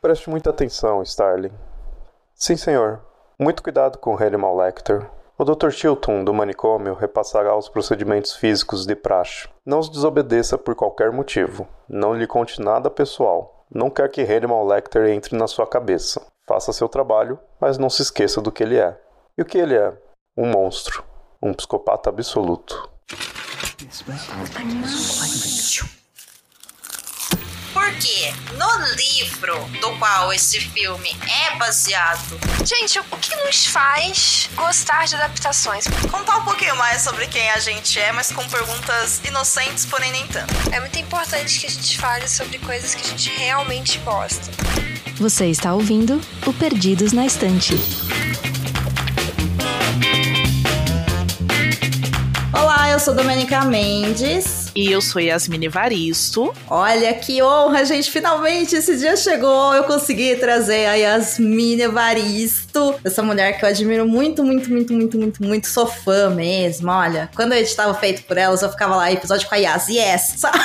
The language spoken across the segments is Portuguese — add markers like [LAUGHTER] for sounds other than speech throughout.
Preste muita atenção, Starling. Sim, senhor. Muito cuidado com Hannibal Lecter. O Dr. Chilton, do manicômio, repassará os procedimentos físicos de praxe. Não os desobedeça por qualquer motivo. Não lhe conte nada pessoal. Não quer que Hannibal Lecter entre na sua cabeça. Faça seu trabalho, mas não se esqueça do que ele é. E o que ele é? Um monstro. Um psicopata absoluto. Porque no livro do qual esse filme é baseado. Gente, o que nos faz gostar de adaptações? Contar um pouquinho mais sobre quem a gente é, mas com perguntas inocentes, porém nem tanto. É muito importante que a gente fale sobre coisas que a gente realmente gosta. Você está ouvindo o Perdidos na Estante. Olá, eu sou Domenica Mendes. E eu sou Yasmine Varisto. Olha que honra, gente. Finalmente esse dia chegou. Eu consegui trazer a Yasmine Varisto. Essa mulher que eu admiro muito, muito, muito, muito, muito, muito. Sou fã mesmo. Olha, quando eu editava feito por elas, eu ficava lá, episódio com a Yas. Yes! [LAUGHS] Sabe?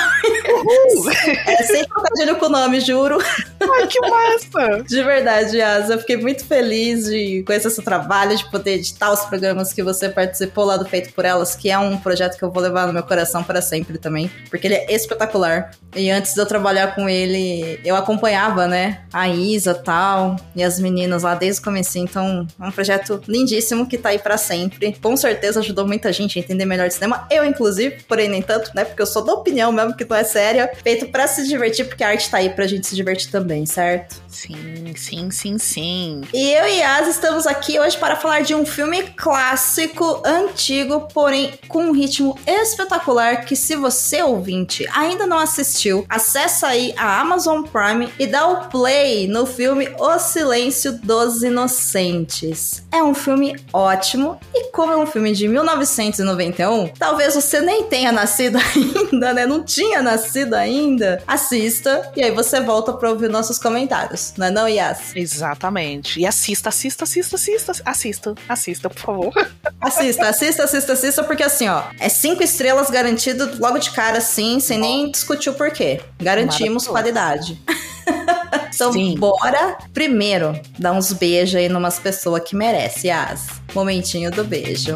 Uhul. É sem trocadilho com o nome, juro. Ai, que massa! De verdade. Eu fiquei muito feliz de conhecer seu trabalho, de poder editar os programas que você participou lá do Feito por Elas, que é um projeto que eu vou levar no meu coração para sempre também, porque ele é espetacular. E antes de eu trabalhar com ele, eu acompanhava, né, a Isa tal, e as meninas lá desde o começo. Então, é um projeto lindíssimo que tá aí para sempre. Com certeza ajudou muita gente a entender melhor de cinema, eu inclusive, porém nem tanto, né, porque eu sou da opinião mesmo que não é séria, feito para se divertir, porque a arte tá aí pra gente se divertir também, certo? Sim, sim, sim, sim. E eu e Yas estamos aqui hoje para falar de um filme clássico, antigo, porém com um ritmo espetacular que se você ouvinte ainda não assistiu, acessa aí a Amazon Prime e dá o play no filme O Silêncio dos Inocentes. É um filme ótimo e como é um filme de 1991, talvez você nem tenha nascido [LAUGHS] ainda, né? Não tinha nascido ainda. Assista e aí você volta para ouvir nossos comentários, não é não, Yas? Exatamente. E assista, assista, assista, assista, assista, assista, por favor. [LAUGHS] Assista, assista, assista, assista, porque assim, ó, é cinco estrelas garantido logo de cara, assim, sem nem discutir o porquê. Garantimos qualidade. [LAUGHS] então, Sim. bora primeiro dar uns beijos aí numas pessoas que merece, as. Momentinho do beijo.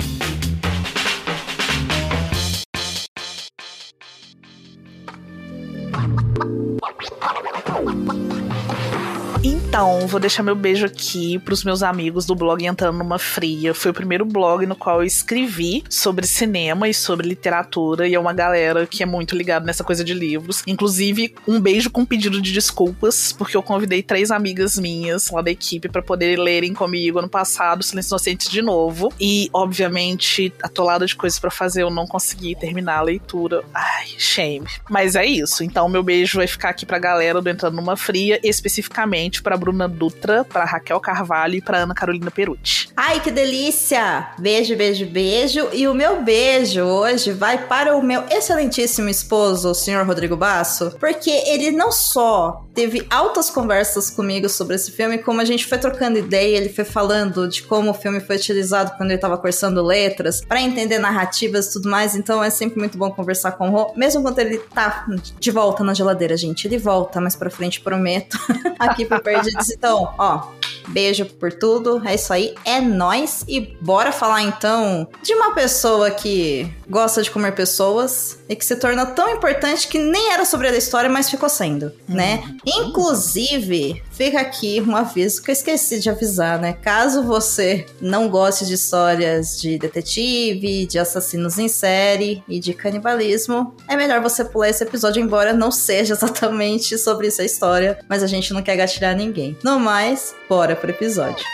Então, vou deixar meu beijo aqui pros meus amigos do blog Entrando Numa Fria. Foi o primeiro blog no qual eu escrevi sobre cinema e sobre literatura, e é uma galera que é muito ligada nessa coisa de livros. Inclusive, um beijo com pedido de desculpas, porque eu convidei três amigas minhas lá da equipe para poder lerem comigo ano passado Silêncio Inocente de novo. E, obviamente, atolada de coisas para fazer, eu não consegui terminar a leitura. Ai, shame. Mas é isso. Então, meu beijo vai ficar aqui pra galera do Entrando Numa Fria, especificamente para Bruna Dutra, para Raquel Carvalho e para Ana Carolina Perucci. Ai, que delícia! Beijo, beijo, beijo. E o meu beijo hoje vai para o meu excelentíssimo esposo, o senhor Rodrigo Basso, porque ele não só teve altas conversas comigo sobre esse filme, como a gente foi trocando ideia, ele foi falando de como o filme foi utilizado quando ele estava cursando letras, para entender narrativas e tudo mais. Então é sempre muito bom conversar com o Rô, mesmo quando ele tá de volta na geladeira, gente. Ele volta mais pra frente, prometo. [LAUGHS] Aqui pro Perdido então, ó, beijo por tudo. É isso aí, é nós e bora falar então de uma pessoa que gosta de comer pessoas e que se torna tão importante que nem era sobre a história, mas ficou sendo, né? Inclusive, fica aqui um aviso que eu esqueci de avisar, né? Caso você não goste de histórias de detetive, de assassinos em série e de canibalismo, é melhor você pular esse episódio, embora não seja [LAUGHS] exatamente sobre essa história, mas a gente não quer gatilhar ninguém. No mais, bora pro episódio.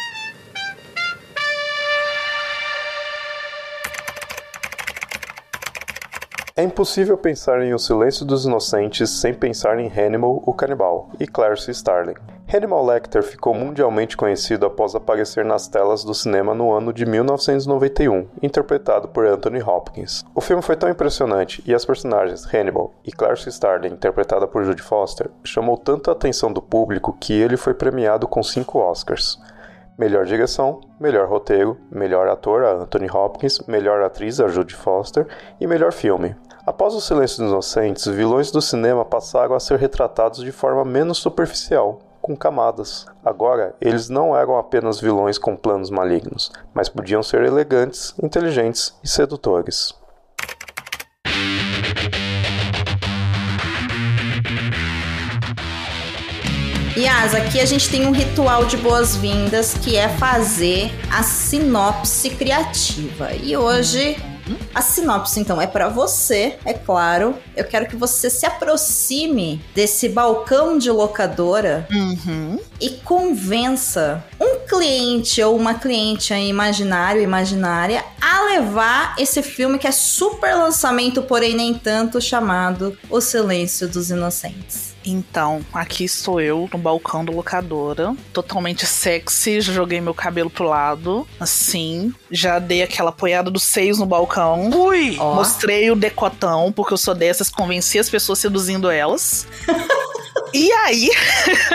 É impossível pensar em O Silêncio dos Inocentes sem pensar em Hannibal, o canibal, e Clarice Starling. Hannibal Lecter ficou mundialmente conhecido após aparecer nas telas do cinema no ano de 1991, interpretado por Anthony Hopkins. O filme foi tão impressionante e as personagens Hannibal e Clarice Starling, interpretada por Judy Foster, chamou tanto a atenção do público que ele foi premiado com cinco Oscars. Melhor direção, melhor roteiro, melhor ator a Anthony Hopkins, melhor atriz a Judy Foster e melhor filme. Após o Silêncio dos Inocentes, vilões do cinema passaram a ser retratados de forma menos superficial, com camadas. Agora, eles não eram apenas vilões com planos malignos, mas podiam ser elegantes, inteligentes e sedutores. Yas, aqui a gente tem um ritual de boas-vindas que é fazer a sinopse criativa. E hoje a sinopse, então, é para você, é claro. Eu quero que você se aproxime desse balcão de locadora Uhum. e convença um cliente ou uma cliente aí imaginário, imaginária, a levar esse filme que é super lançamento, porém nem tanto, chamado O Silêncio dos Inocentes. Então, aqui estou eu no balcão da locadora, totalmente sexy, já joguei meu cabelo pro lado, assim, já dei aquela apoiada dos seios no balcão. Ui! Ó. Mostrei o decotão, porque eu sou dessas, convenci as pessoas seduzindo elas. [LAUGHS] E aí,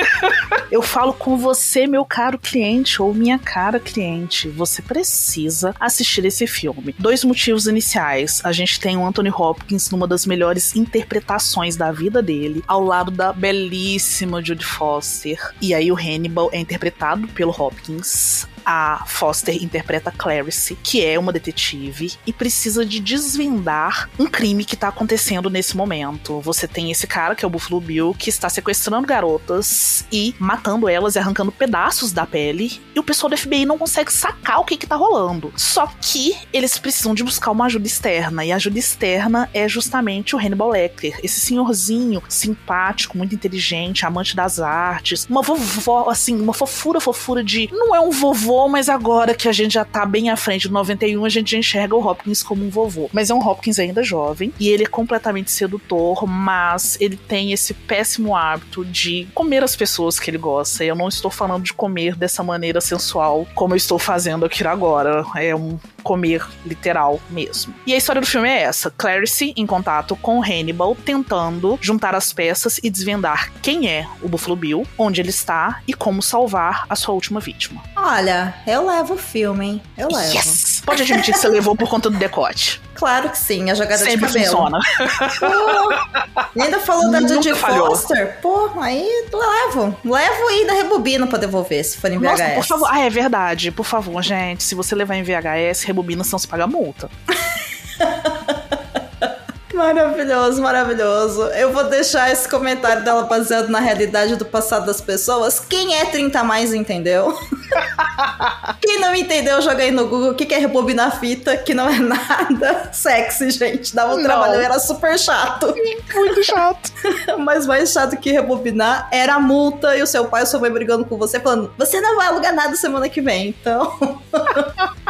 [LAUGHS] eu falo com você, meu caro cliente, ou minha cara cliente. Você precisa assistir esse filme. Dois motivos iniciais. A gente tem o Anthony Hopkins numa das melhores interpretações da vida dele, ao lado da belíssima Judy Foster. E aí, o Hannibal é interpretado pelo Hopkins. A Foster interpreta Clarice, que é uma detetive e precisa de desvendar um crime que tá acontecendo nesse momento. Você tem esse cara, que é o Buffalo Bill, que está sequestrando garotas e matando elas e arrancando pedaços da pele. E o pessoal do FBI não consegue sacar o que que tá rolando. Só que eles precisam de buscar uma ajuda externa. E a ajuda externa é justamente o Hannibal Lecter. Esse senhorzinho simpático, muito inteligente, amante das artes. Uma vovó, assim, uma fofura, fofura de... Não é um vovô, mas agora que a gente já tá bem à frente do 91, a gente já enxerga o Hopkins como um vovô. Mas é um Hopkins ainda jovem. E ele é completamente sedutor, mas ele tem esse péssimo hábito de comer as pessoas que ele gosta. E eu não estou falando de comer dessa maneira sensual, como eu estou fazendo aqui agora. É um comer literal mesmo. E a história do filme é essa: Clarice em contato com Hannibal, tentando juntar as peças e desvendar quem é o Buffalo Bill, onde ele está e como salvar a sua última vítima. Olha, eu levo o filme, hein? Eu levo. Yes! Pode admitir que você levou por conta do decote. Claro que sim, a jogada Sempre de cabelo. funciona. Pô, e ainda falou da Judy. Foster? Pô, aí levo. Levo e ainda rebobino pra devolver, se for em VHS. Nossa, por favor. Ah, é verdade. Por favor, gente. Se você levar em VHS, rebobina, senão você paga multa. [LAUGHS] Maravilhoso, maravilhoso. Eu vou deixar esse comentário dela baseado na realidade do passado das pessoas. Quem é 30 a mais entendeu? [LAUGHS] Quem não entendeu, joga aí no Google o que que é rebobinar fita, que não é nada [LAUGHS] sexy, gente. Dava um Não. trabalho, era super chato. Muito chato. [LAUGHS] Mas mais chato que rebobinar era a multa e o seu pai ou sua mãe brigando com você, falando: você não vai alugar nada semana que vem. Então,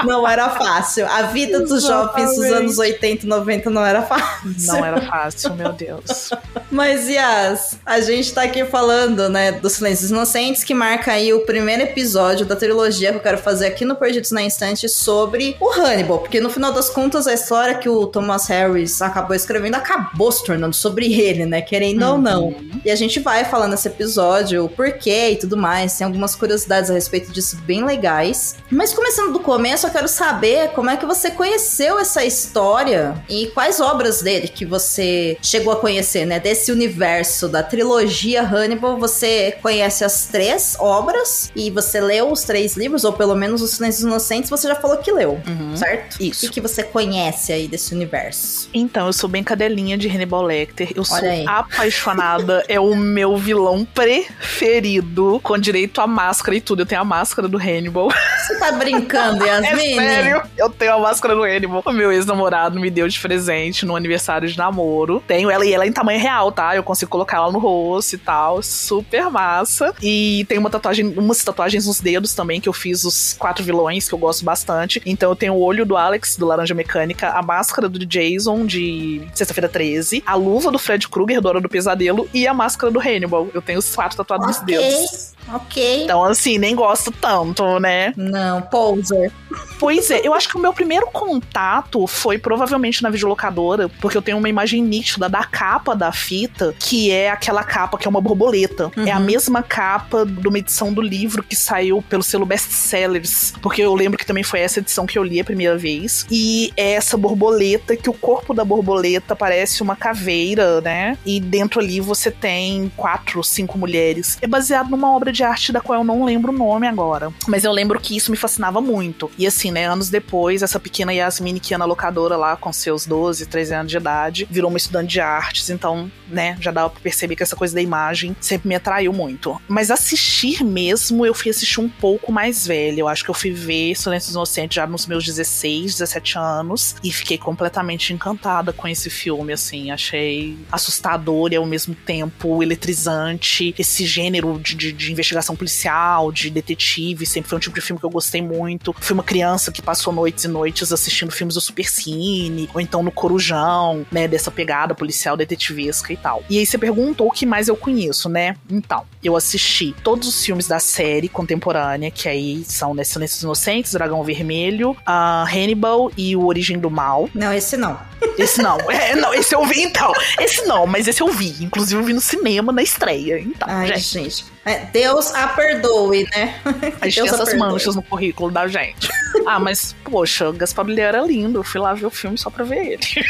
não era fácil. A vida dos jovens dos anos 80 e 90 não era fácil. Não era fácil, meu Deus. [LAUGHS] Mas, Yas, a gente tá aqui falando, né, dos Silêncios Inocentes, que marca aí o primeiro episódio da trilogia que eu quero fazer aqui no Perdidos na Instante sobre o Hannibal. Porque no final das contas, a história que o Thomas Harris acabou escrevendo acabou se tornando sobre ele, né, querendo ou não. E a gente vai falando nesse episódio o porquê e tudo mais. Tem algumas curiosidades a respeito disso bem legais. Mas começando do começo, eu quero saber como é que você conheceu essa história e quais obras dele que você chegou a conhecer, né? Desse universo da trilogia Hannibal, você conhece as três obras e você leu os três livros, ou pelo menos os Silêncios Inocentes, você já falou que leu, Uhum. certo? Isso. O que, que você conhece aí desse universo? Então, eu sou bem cadelinha de Hannibal Lecter. Eu sou Olha aí. apaixonada. é o meu vilão preferido, com direito à máscara e tudo. Eu tenho a máscara do Hannibal. Você tá brincando, [LAUGHS] É Sério? Eu tenho a máscara do Hannibal. O meu ex-namorado me deu de presente no aniversário de namoro. Tenho ela e ela é em tamanho real, tá? Eu consigo colocar ela no rosto e tal. Super massa. E tem uma tatuagem, umas tatuagens nos dedos também, que eu fiz os quatro vilões, que eu gosto bastante. Então eu tenho o olho do Alex, do Laranja Mecânica, a máscara do Jason, de Sexta-feira 13, a luva do Fred Krueger, do Hora do Pesadelo, e a máscara do Hannibal. Eu tenho os quatro tatuados nos Ok, dedos. Ok. Então, assim, nem gosto tanto, né? Não, poser. Pois é, eu acho que o meu primeiro contato foi provavelmente na videolocadora, porque eu tenho uma imagem nítida da capa da fita, que é aquela capa que é uma borboleta. Uhum. É a mesma capa de uma edição do livro que saiu pelo selo Best Sellers, porque eu lembro que também foi essa edição que eu li a primeira vez. E é essa borboleta que o corpo da borboleta parece uma caveira, né? E dentro ali você tem quatro, cinco mulheres. É baseado numa obra diretora de arte da qual eu não lembro o nome agora. Mas eu lembro que isso me fascinava muito. E assim, né, anos depois, essa pequena Yasmin que ia na locadora lá com seus 12, 13 anos de idade, virou uma estudante de artes, então, né, já dava pra perceber que essa coisa da imagem sempre me atraiu muito. Mas assistir mesmo, eu fui assistir um pouco mais velha. Eu acho que eu fui ver Silêncio Inocente já nos meus 16, 17 anos e fiquei completamente encantada com esse filme, assim. Achei assustador e ao mesmo tempo eletrizante. Esse gênero de, de, de investigação policial, de detetive, sempre foi um tipo de filme que eu gostei muito. Fui uma criança que passou noites e noites assistindo filmes do Super Cine, ou então no Corujão, né, dessa pegada policial detetivesca e tal. E aí você perguntou o que mais eu conheço, né? Então, eu assisti todos os filmes da série contemporânea, que aí são né, Silêncios Inocentes, Dragão Vermelho, uh, Hannibal e O Origem do Mal. Não, esse não. Esse não. [LAUGHS] É, não, esse eu vi então. Esse não, mas esse eu vi. Inclusive eu vi no cinema na estreia. Então, Ai, gente. gente. É, Deus a perdoe, né? A gente Deus tem essas manchas no currículo da gente. Ah, mas, poxa, o Gaspar era lindo. Eu fui lá ver o filme só pra ver ele.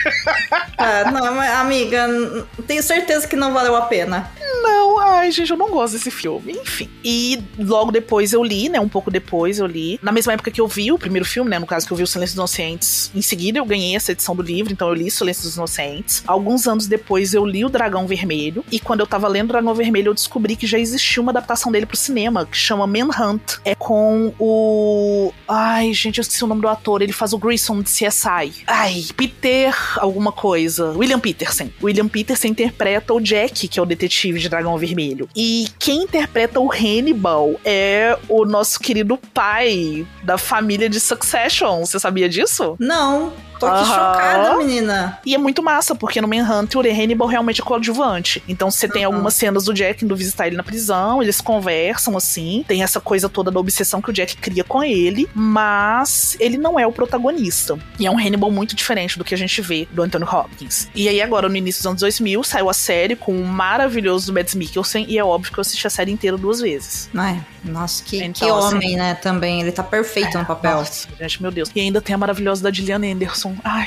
Ah, não, mas, amiga, tenho certeza que não valeu a pena. Não, ai, gente, eu não gosto desse filme. Enfim. E logo depois eu li, né? Um pouco depois eu li. Na mesma época que eu vi o primeiro filme, né? No caso que eu vi o Silêncio dos Inocentes. Em seguida eu ganhei essa edição do livro, então eu li Silêncio dos Inocentes. Alguns anos depois eu li o Dragão Vermelho. E quando eu tava lendo o Dragão Vermelho, eu descobri que já existia uma adaptação dele pro cinema, que chama Manhunt. É com o. Ai, gente, eu esqueci o nome do ator. Ele faz o Grayson de CSI. Ai, Peter, alguma coisa. William Peterson. William Peterson interpreta o Jack, que é o detetive de Dragão Vermelho. E quem interpreta o Hannibal é o nosso querido pai da família de Succession. Você sabia disso? Não, tô aqui chocada, menina. E é muito massa, porque no Manhunt o Hannibal realmente é coadjuvante. Então você tem algumas cenas do Jack indo visitar ele na prisão, eles conversam assim, tem essa coisa toda da obsessão que o Jack cria com ele, mas ele não é o protagonista. E é um Hannibal muito diferente do que a gente vê do Anthony Hopkins. E aí agora, no início dos anos 2000, saiu a série com o maravilhoso Mads Mikkelsen, e é óbvio que eu assisti a série inteira duas vezes. Nossa, que, Então, que assim- homem, né, também. Ele tá perfeito no papel. Nossa, gente, meu Deus. E ainda tem a maravilhosa da Gillian Anderson. Ai,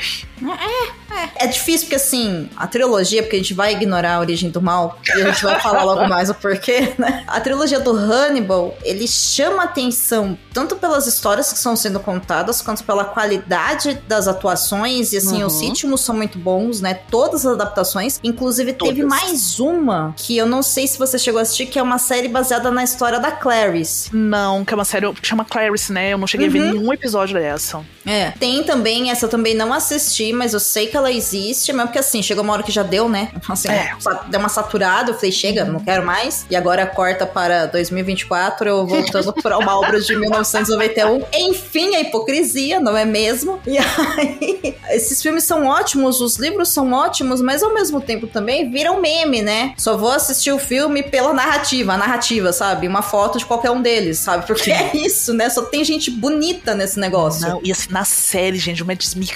É difícil porque, assim, a trilogia, porque a gente vai ignorar a origem do mal, e a gente vai falar logo [LAUGHS] mais o porquê, né? A trilogia do Hannibal, ele chama atenção tanto pelas histórias que estão sendo contadas, quanto pela qualidade das atuações, e assim, Uhum. os ritmos são muito bons, né? Todas as adaptações. Inclusive, teve Todas. mais uma, que eu não sei se você chegou a assistir, que é uma série baseada na história da Clarice. não, que é uma série que chama Clarice, né? Eu não cheguei a ver Uhum. nenhum episódio dessa. É. Tem também, essa também não assisti, mas eu sei que ela existe, mesmo porque assim, chegou uma hora que já deu, né? [LAUGHS] Assim, É. deu uma saturada, eu falei, chega, não quero mais. E agora corta para 2024, eu voltando para uma obra de 1991. Enfim, a hipocrisia, não é mesmo? E aí, [LAUGHS] esses filmes são ótimos, os livros são ótimos, mas ao mesmo tempo também viram meme, né? Só vou assistir o filme pela narrativa, a narrativa, sabe? Uma foto de qualquer um deles, sabe? Porque é isso, né? Só tem gente bonita nesse negócio. Não, e assim, na série, gente, o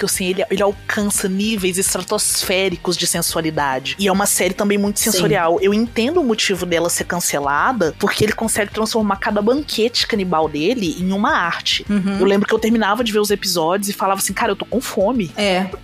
Mads Mikkelsen, ele, ele alcança níveis estratosféricos de sensualidade. E é uma série também muito Sim. sensorial. Eu entendo o motivo dela ser cancelada, porque ele consegue transformar cada banquete canibal dele em uma arte. Uhum. Eu lembro que eu terminava de ver os episódios e falava assim, cara, eu tô com fome. É? [LAUGHS]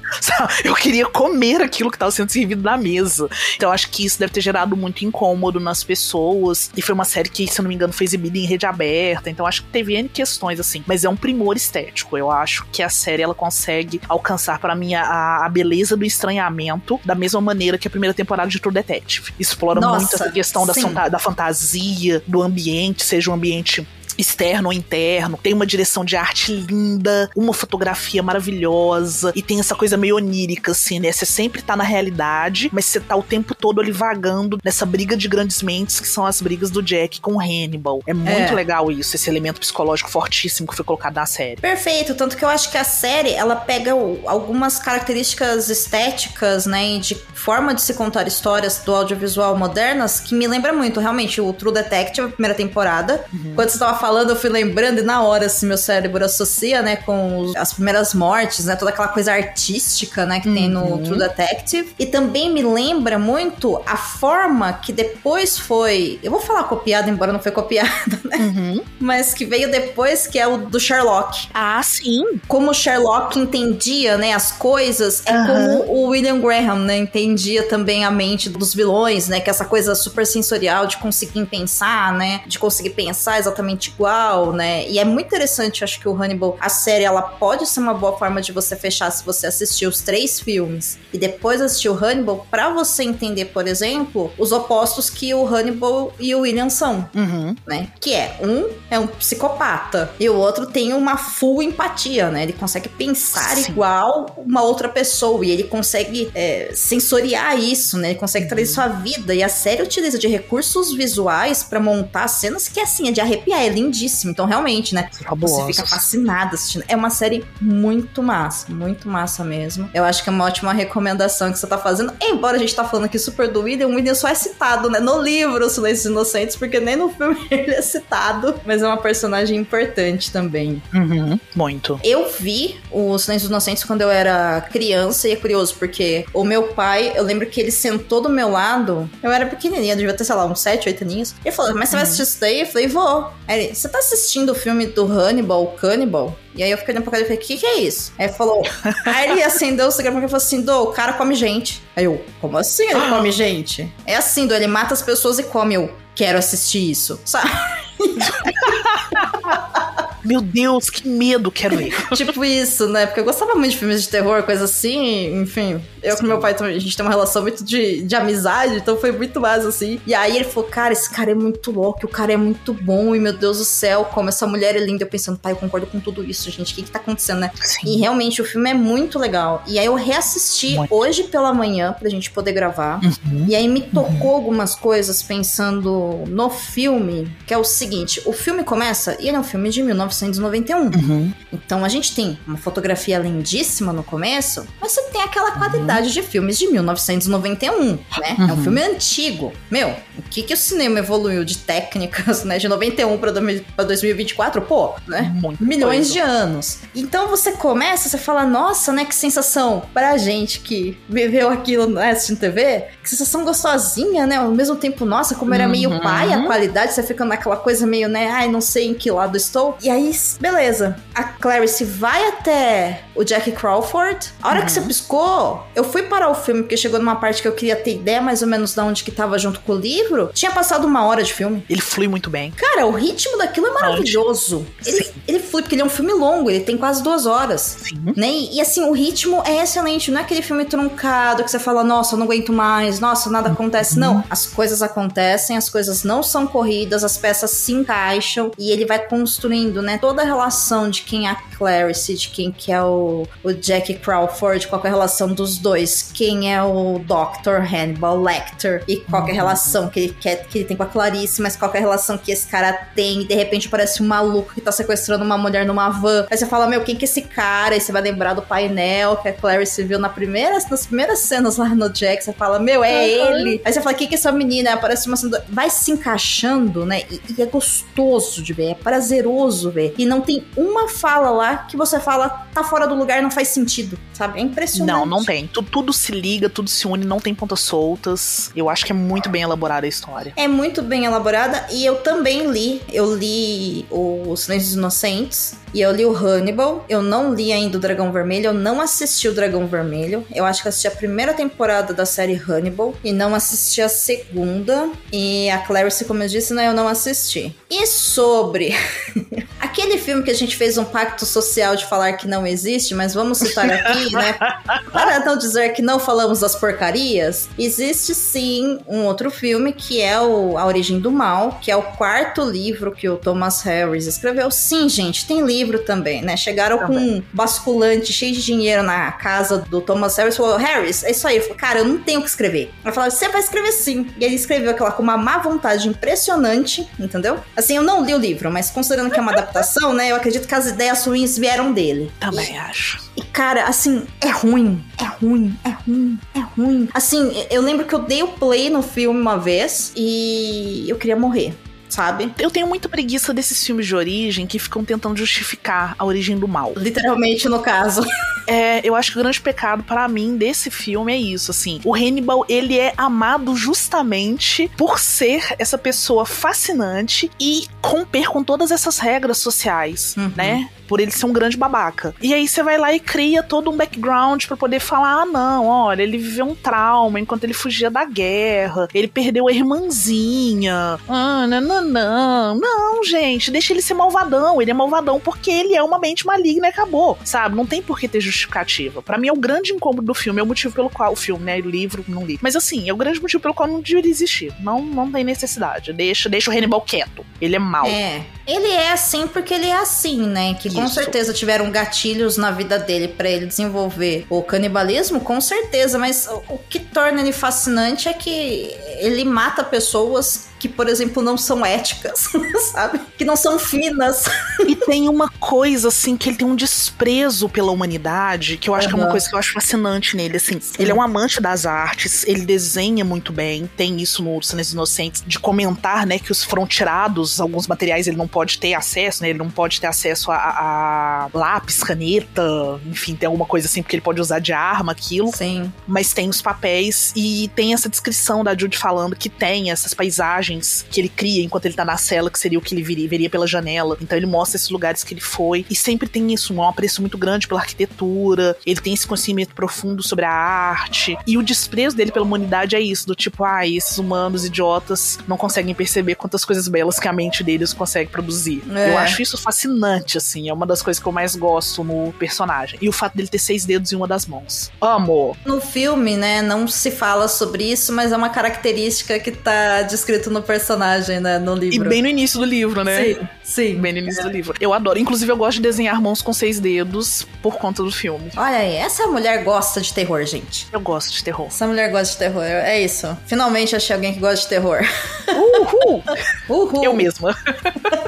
Eu queria comer aquilo que tava sendo servido na mesa. Então acho que isso deve ter gerado muito incômodo nas pessoas. E foi uma série que, se eu não me engano, foi exibida em rede aberta. Então acho que teve N questões, assim. Mas é um primor estético. Eu acho que a série ela consegue alcançar para mim a, a beleza do estranhamento da mesma maneira que a primeira temporada de True Detective. Explora Nossa, muito essa questão da, da fantasia, do ambiente, seja um ambiente externo ou interno, tem uma direção de arte linda, uma fotografia maravilhosa e tem essa coisa meio onírica assim, né? Você sempre tá na realidade, mas você tá o tempo todo ali vagando nessa briga de grandes mentes que são as brigas do Jack com o Hannibal. É muito É. legal isso, esse elemento psicológico fortíssimo que foi colocado na série. perfeito. Tanto que eu acho que a série, ela pega algumas características estéticas, né, e de forma de se contar histórias do audiovisual modernas que me lembra muito, realmente, o True Detective, a primeira temporada. Quando você tava falando, eu fui lembrando e na hora, assim, meu cérebro associa, né, com os- as primeiras mortes, né, toda aquela coisa artística, né, que tem no Uhum. True Detective. E também me lembra muito a forma que depois foi, eu vou falar copiada, embora não foi copiada, [LAUGHS] né, Uhum. mas que veio depois, que é o do Sherlock. Ah, sim. Como o Sherlock entendia, né, as coisas, é Aham. como o William Graham, né, entendia também a mente dos vilões, né, que é essa coisa super sensorial de conseguir pensar, né, de conseguir pensar exatamente igual, né, e é muito interessante, acho que o Hannibal, a série, ela pode ser uma boa forma de você fechar se você assistir os três filmes e depois assistir o Hannibal, pra você entender, por exemplo, os opostos que o Hannibal e o William são Uhum. né? Que é um é um psicopata e o outro tem uma full empatia, né? Ele consegue pensar Sim. igual uma outra pessoa e ele consegue é, sensoriar isso, né? Ele consegue trazer isso à vida e a série utiliza de recursos visuais pra montar cenas que assim é de arrepiar, é lindíssimo. Então realmente, né? Você fica fascinada assistindo. É uma série muito massa, muito massa mesmo. Eu acho que é uma ótima recomendação que você tá fazendo. Embora a gente tá falando aqui super do William, o William só é citado, né? No livro Silêncios Inocentes, porque nem no filme [LAUGHS] ele é citado, mas é uma personagem importante também. Uhum. Muito. Eu vi o Silêncios Inocentes quando eu era criança e é curioso, porque o meu pai, eu lembro que ele sentou do meu lado, eu era pequenininha, eu devia ter, sei lá, uns 7, 8 aninhos. Ele falou, mas você vai assistir isso daí? Eu falei, vou. Aí ele, você tá assistindo o filme do Hannibal, o Cannibal? E aí eu fiquei olhando pra cara e falei, o que que é isso? Aí ele falou, [LAUGHS] aí ele acendeu o cigarro e falou assim, Dô, o cara come gente. Aí eu, como assim ele [GASPS] come gente? É assim, Dô, ele mata as pessoas e come. Eu, quero assistir isso, sabe? [LAUGHS] Meu Deus, que medo, quero ver. tipo isso, né? Porque eu gostava muito de filmes de terror, coisa assim, enfim. Eu com meu pai, a gente tem uma relação muito de, de amizade, então foi muito mais assim. E aí ele falou, cara, esse cara é muito louco, o cara é muito bom, e meu Deus do céu, como essa mulher é linda. Eu pensando, pai, eu concordo com tudo isso, gente, o que que tá acontecendo, né? Sim. E realmente o filme é muito legal. E aí eu reassisti Muito. hoje pela manhã pra gente poder gravar. Uhum. E aí me tocou algumas coisas pensando no filme, que é o seguinte: o filme começa e ele é um filme de 1991. Uhum. Então a gente tem uma fotografia lindíssima no começo, mas você tem aquela qualidade de filmes de 1991, né? É um Uhum. filme antigo. Meu, o que que o cinema evoluiu de técnicas, né? De 91 pra 2000 pra 2024, pô, né? Muito milhões coisa. de anos. Então você começa, você fala, nossa, né, que sensação pra gente que viveu aquilo né, assistindo TV, que sensação gostosinha, né? Ao mesmo tempo, nossa, como era meio Uhum. pai a qualidade, você fica naquela coisa meio, né, ai, não sei em que lado estou. E aí, beleza, a Clarice vai até o Jack Crawford. A hora que você piscou, eu fui parar o filme, porque chegou numa parte que eu queria ter ideia mais ou menos de onde que tava junto com o livro. Tinha passado uma hora de filme. Ele flui muito bem. Cara, o ritmo daquilo é maravilhoso. Ele, ele flui, porque ele é um filme longo, ele tem quase duas horas. Sim. Né? E, e, assim, o ritmo é excelente. Não é aquele filme truncado que você fala, nossa, eu não aguento mais, nossa, nada acontece. Não. As coisas acontecem, as coisas não são corridas, as peças se encaixam e ele vai construindo, né? Toda a relação de quem é a Clarice, de quem que é o, o Jack Crawford, qual é a relação dos dois, quem é o Dr. Hannibal Lecter e qual que é a relação que ele quer que ele tem com a Clarice, mas qual que é a relação que esse cara tem, e de repente parece um maluco que tá sequestrando uma mulher numa van. Aí você fala, meu, quem que é esse cara? Aí você vai lembrar do painel que a Clarice viu na primeira, nas primeiras cenas lá no Jack, você fala, meu, é ele. Aí você fala, quem que é essa menina? Aí aparece uma cena, vai se encaixando, né? E, e é gostoso de ver, é prazeroso ver. E não tem uma fala lá que você fala, tá fora do lugar, não faz sentido, sabe? É impressionante. Não, não tem. Tu- tudo se liga, tudo se une, não tem pontas soltas. Eu acho que é muito bem elaborada a história. É muito bem elaborada e eu também li. Eu li o Silêncios Inocentes e eu li o Hannibal. Eu não li ainda o Dragão Vermelho, eu não assisti o Dragão Vermelho. Eu acho que assisti a primeira temporada da série Hannibal e não assisti a segunda. E a Clarice, como eu disse, né, eu não assisti. E sobre [LAUGHS] aquele filme que a gente fez um pacto social de falar que não existe, mas vamos citar aqui, né? [LAUGHS] Para não dizer que não falamos das porcarias, existe sim um outro filme que é o A Origem do Mal, que é o quarto livro que o Thomas Harris escreveu. Sim, gente, tem livro também, né? Chegaram com um basculante cheio de dinheiro na casa do Thomas Harris e falou: Harris, é isso aí. Ele falou, cara, eu não tenho o que escrever. Ela falou: você vai escrever sim. E ele escreveu aquela com uma má vontade impressionante, entendeu? Assim, eu não li o livro, mas considerando que é uma adaptação, né? Eu acredito que as ideias ruins vieram dele. Também acho. E, cara, assim, é ruim. É ruim, é ruim, é ruim. Assim, eu lembro que eu dei o play no filme uma vez e eu queria morrer. Sabe? Eu tenho muita preguiça desses filmes de origem que ficam tentando justificar a origem do mal. Literalmente, no caso. [LAUGHS] É, eu acho que o grande pecado para mim desse filme é isso, assim. O Hannibal, ele é amado justamente por ser essa pessoa fascinante e romper com todas essas regras sociais, Uhum. né? Por ele ser um grande babaca. E aí você vai lá e cria todo um background pra poder falar: ah, não, olha, ele viveu um trauma enquanto ele fugia da guerra, ele perdeu a irmãzinha. Ah, não, não, não. Não, gente, deixa ele ser malvadão. Ele é malvadão porque ele é uma mente maligna e acabou, sabe? Não tem por que ter justificativa. Pra mim é o grande incômodo do filme, é o motivo pelo qual o filme, né, o livro, não li. Mas assim, é o grande motivo pelo qual não deveria existir. Não, não tem necessidade. Deixa, deixa o Hannibal quieto. Ele é mau. É. Ele é assim porque ele é assim, né? Que com Isso. certeza tiveram gatilhos na vida dele pra ele desenvolver o canibalismo, com certeza. Mas o que torna ele fascinante é que ele mata pessoas que, por exemplo, não são éticas, [LAUGHS] sabe? Que não são finas. E tem uma coisa, assim, que ele tem um desprezo pela humanidade, que eu acho que é uma coisa que eu acho fascinante nele, assim. Ele é um amante das artes, ele desenha muito bem, tem isso no Silêncio Inocentes, de comentar, né, que os foram tirados, alguns materiais ele não pode ter acesso, né, ele não pode ter acesso a, a lápis, caneta, enfim, tem alguma coisa assim, porque ele pode usar de arma aquilo Sim. mas tem os papéis e tem essa descrição da Jude falando que tem essas paisagens que ele cria enquanto ele tá na cela, que seria o que ele viria, veria pela janela. Então ele mostra esses lugares que ele foi e sempre tem isso, um apreço muito grande pela arquitetura, ele tem esse conhecimento profundo sobre a arte e o desprezo dele pela humanidade é isso, do tipo, ai, esses humanos idiotas não conseguem perceber quantas coisas belas que a mente deles consegue produzir. É. Eu acho isso fascinante, assim, é uma das coisas que eu mais gosto no personagem. E o fato dele ter seis dedos em uma das mãos. Amo! No filme, né, não se fala sobre isso, mas é uma característica que tá descrito no personagem, né, no livro. E bem no início do livro, né? Sim, sim. Bem no início do livro. Eu adoro. Inclusive, eu gosto de desenhar mãos com seis dedos por conta do filme. Olha aí, essa mulher gosta de terror, gente. Eu gosto de terror. Essa mulher gosta de terror, é isso. Finalmente achei alguém que gosta de terror. Uhul! [LAUGHS] Uhul! eu mesma. [LAUGHS]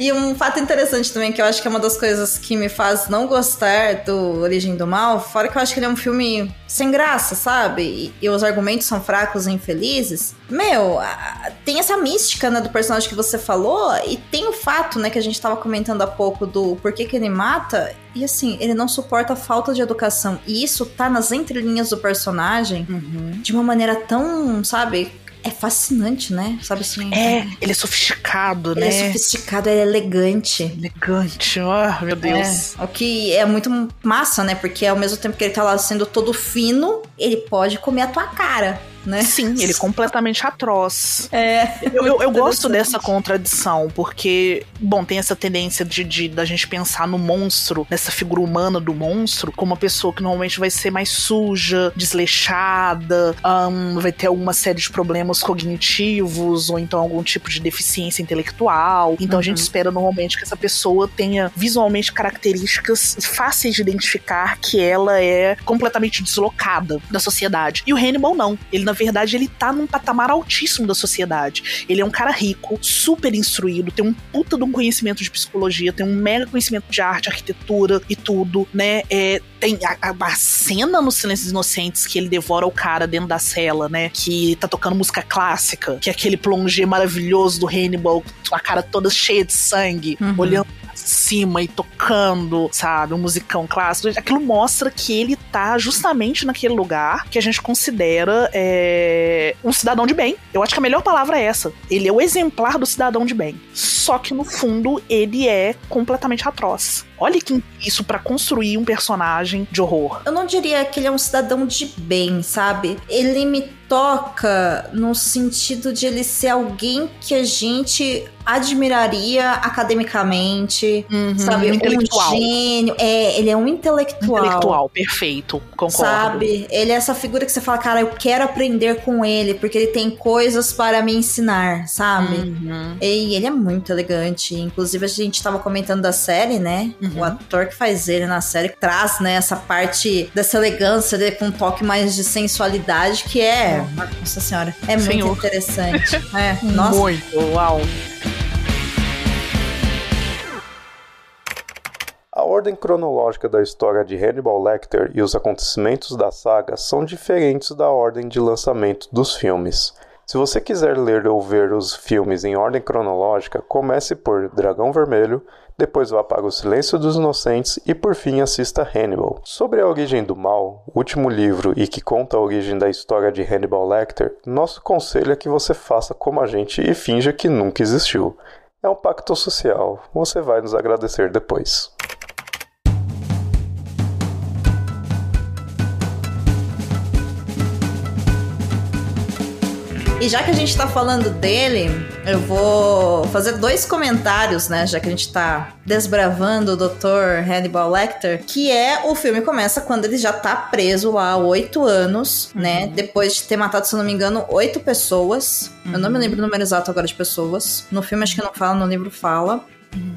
E um fato interessante também, que eu acho que é uma das coisas que me faz não gostar do Origem do Mal, fora que eu acho que ele é um filme sem graça, sabe? E, e os argumentos são fracos e infelizes. Meu, tem essa mística, né, do personagem que você falou, e tem o fato, né, que a gente tava comentando há pouco do porquê que ele mata, e assim, ele não suporta a falta de educação. E isso tá nas entrelinhas do personagem de uma maneira tão, sabe? É fascinante, né? Sabe assim? É, ele é sofisticado, Ele né? é sofisticado, ele é elegante. Elegante. Ah, meu Deus. É, o que é muito massa, né? Porque ao mesmo tempo que ele tá lá sendo todo fino, ele pode comer a tua cara, né? Sim, ele é completamente atroz. É. Eu, eu, eu gosto dessa contradição, porque, bom, tem essa tendência de, de da gente pensar no monstro, nessa figura humana do monstro, como uma pessoa que normalmente vai ser mais suja, desleixada, ahn, vai ter alguma série de problemas cognitivos, ou então algum tipo de deficiência intelectual. Então a gente Uhum. espera normalmente que essa pessoa tenha visualmente características fáceis de identificar que ela é completamente deslocada da sociedade. E o Hannibal não. Ele, na verdade, ele tá num patamar altíssimo da sociedade. Ele é um cara rico, super instruído, tem um puta de um conhecimento de psicologia, tem um mega conhecimento de arte, arquitetura e tudo, né? É, tem a, a- cena no Silêncios Inocentes que ele devora o cara dentro da cela, né? Que tá tocando música clássica, que é aquele plongé maravilhoso do Hannibal, com a cara toda cheia de sangue, Uhum. olhando cima e tocando, sabe, um musicão clássico. Aquilo mostra que ele tá justamente naquele lugar que a gente considera é, um cidadão de bem. Eu acho que a melhor palavra é essa. Ele é o exemplar do cidadão de bem. Só que no fundo ele é completamente atroz. Olha que isso pra construir um personagem de horror. Eu não diria que ele é um cidadão de bem, sabe? Ele me toca no sentido de ele ser alguém que a gente admiraria academicamente, sabe? um intelectual. Um gênio. É, ele é um intelectual. Intelectual, perfeito. Concordo. Sabe? Ele é essa figura que você fala, cara, eu quero aprender com ele, porque ele tem coisas para me ensinar, sabe? Uhum. E ele é muito elegante. Inclusive, a gente tava comentando da série, né? Uhum. O ator que faz ele na série traz, né, essa parte dessa elegância dele com um toque mais de sensualidade, que é. Nossa senhora. É muito Senhor. interessante. [LAUGHS] É, nossa. Muito, uau. A ordem cronológica da história de Hannibal Lecter e os acontecimentos da saga são diferentes da ordem de lançamento dos filmes. Se você quiser ler ou ver os filmes em ordem cronológica, comece por Dragão Vermelho, depois vá para O Silêncio dos Inocentes e por fim assista Hannibal. Sobre a origem do mal, último livro e que conta a origem da história de Hannibal Lecter, nosso conselho é que você faça como a gente e finja que nunca existiu. É um pacto social, você vai nos agradecer depois. E já que a gente tá falando dele, eu vou fazer dois comentários, né? Já que a gente tá desbravando o Dr. Hannibal Lecter, que é o filme começa quando ele já tá preso lá há oito anos, né? Depois de ter matado, se eu não me engano, oito pessoas. Eu não me lembro o número exato agora de pessoas. No filme acho que não fala, no livro fala.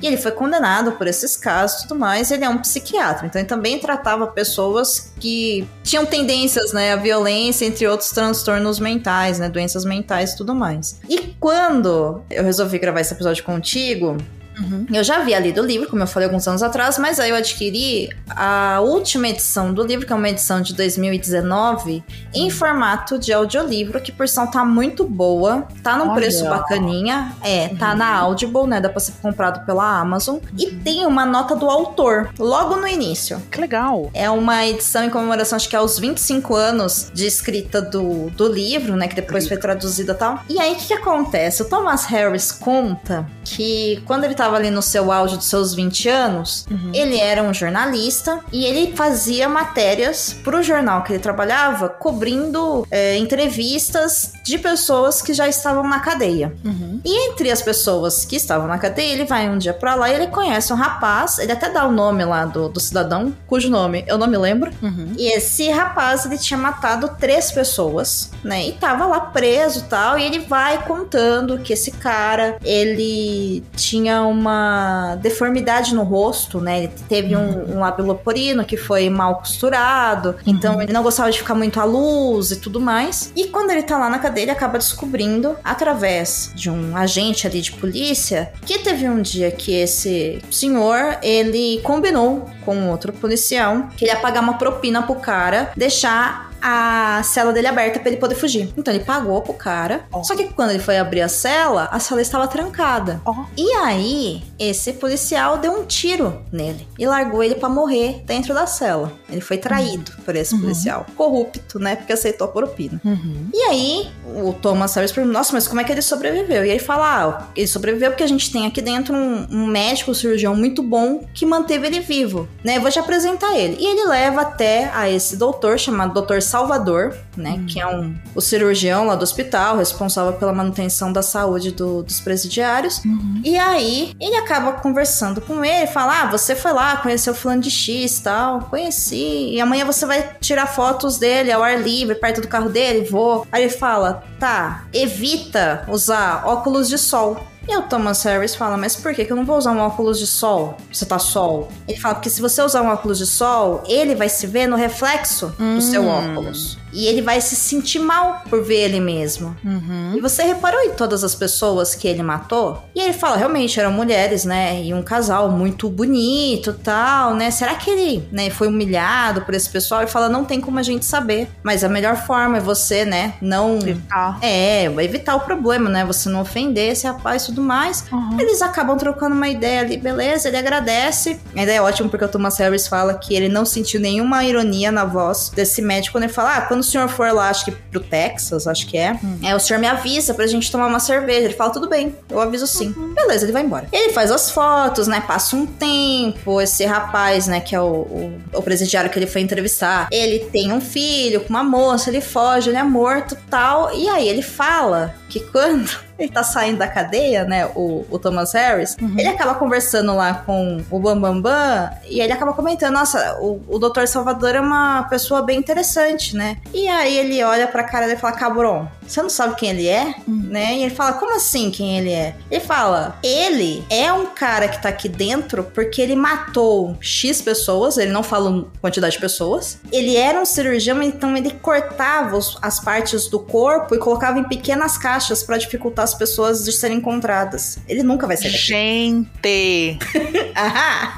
E ele foi condenado por esses casos e tudo mais. Ele é um psiquiatra, então ele também tratava pessoas que tinham tendências, né, à violência, entre outros transtornos mentais, né, doenças mentais e tudo mais. E quando eu resolvi gravar esse episódio contigo, Uhum. eu já havia lido o livro, como eu falei alguns anos atrás, mas aí eu adquiri a última edição do livro, que é uma edição de 2019, em formato de audiolivro, que por sinal tá muito boa, tá num Olha. preço bacaninha, é, tá na Audible, né, dá pra ser comprado pela Amazon, e tem uma nota do autor, logo no início. Que legal. É uma edição em comemoração, acho que aos 25 anos de escrita do, do livro, né? Que depois foi traduzida e tal. E aí, o que, que acontece? O Thomas Harris conta que quando ele tava ali no seu auge dos seus 20 anos, ele era um jornalista e ele fazia matérias pro jornal que ele trabalhava, cobrindo é, entrevistas de pessoas que já estavam na cadeia. Uhum. E entre as pessoas que estavam na cadeia, ele vai um dia pra lá e ele conhece um rapaz, ele até dá o nome lá do, do cidadão, cujo nome eu não me lembro. Uhum. E esse rapaz, ele tinha matado três pessoas, né? E tava lá preso e tal. E ele vai contando que esse cara, ele tinha uma deformidade no rosto, né? Ele teve um, um lábio leporino que foi mal costurado. Então ele não gostava de ficar muito à luz e tudo mais. E quando ele tá lá na cadeia, ele acaba descobrindo, através de um agente ali de polícia, que teve um dia que esse senhor, ele combinou com outro policial que ele ia pagar uma propina pro cara, deixar a cela dele aberta pra ele poder fugir. Então ele pagou pro cara. Ó. Só que quando ele foi abrir a cela, a cela estava trancada. Ó. E aí, esse policial deu um tiro nele e largou ele pra morrer dentro da cela. Ele foi traído por esse policial. Corrupto, né? Porque aceitou a propina. Uhum. E aí, o Thomas Harris pergunta, nossa, mas como é que ele sobreviveu? E aí fala, ah, ele sobreviveu porque a gente tem aqui dentro um, um médico, um cirurgião muito bom que manteve ele vivo, né? Eu vou te apresentar ele. E ele leva até a esse doutor, chamado Doutor Salvador, né? Que é um, o cirurgião lá do hospital, responsável pela manutenção da saúde do- dos presidiários. E aí, ele acaba conversando com ele, fala: Ah, você foi lá, conheceu o fulano de X tal. Conheci. E amanhã você vai tirar fotos dele ao ar livre, perto do carro dele? Vou. Aí ele fala: Tá, evita usar óculos de sol. E o Thomas Harris fala, mas por que, que eu não vou usar um óculos de sol? Você tá sol? Ele fala, porque se você usar um óculos de sol, ele vai se ver no reflexo do seu óculos. E ele vai se sentir mal por ver ele mesmo. Uhum. E você reparou em todas as pessoas que ele matou? E ele fala, realmente, eram mulheres, né? E um casal muito bonito tal, né? Será que ele né, foi humilhado por esse pessoal? E fala, não tem como a gente saber. Mas a melhor forma é você, né? Não. Evitar. É, evitar o problema, né? Você não ofender esse rapaz e tudo mais. Uhum. Eles acabam trocando uma ideia ali, beleza, ele agradece. A ideia é ótima porque o Thomas Harris fala que ele não sentiu nenhuma ironia na voz desse médico quando ele fala: Ah, quando o senhor for lá, acho que pro Texas, acho que é, é, o senhor me avisa pra gente tomar uma cerveja. Ele fala: Tudo bem, eu aviso sim. Beleza, ele vai embora. Ele faz as fotos, né? Passa um tempo. Esse rapaz, né, que é o, o, o presidiário que ele foi entrevistar, ele tem um filho com uma moça, ele foge, ele é morto tal. E aí ele fala que quando ele tá saindo da cadeia, né, o, o Thomas Harris, ele acaba conversando lá com o Bambambam Bam Bam, e ele acaba comentando, nossa, o, o Dr. Salvador é uma pessoa bem interessante, né? E aí ele olha pra cara dele e fala, Cabron, você não sabe quem ele é? Né? E ele fala, como assim quem ele é? Ele fala, ele é um cara que tá aqui dentro porque ele matou X pessoas, ele não fala quantidade de pessoas. Ele era um cirurgião, então ele cortava os- as partes do corpo e colocava em pequenas caixas pra dificultar as as pessoas de serem encontradas. Ele nunca vai sair daqui. Gente! [LAUGHS] Aham.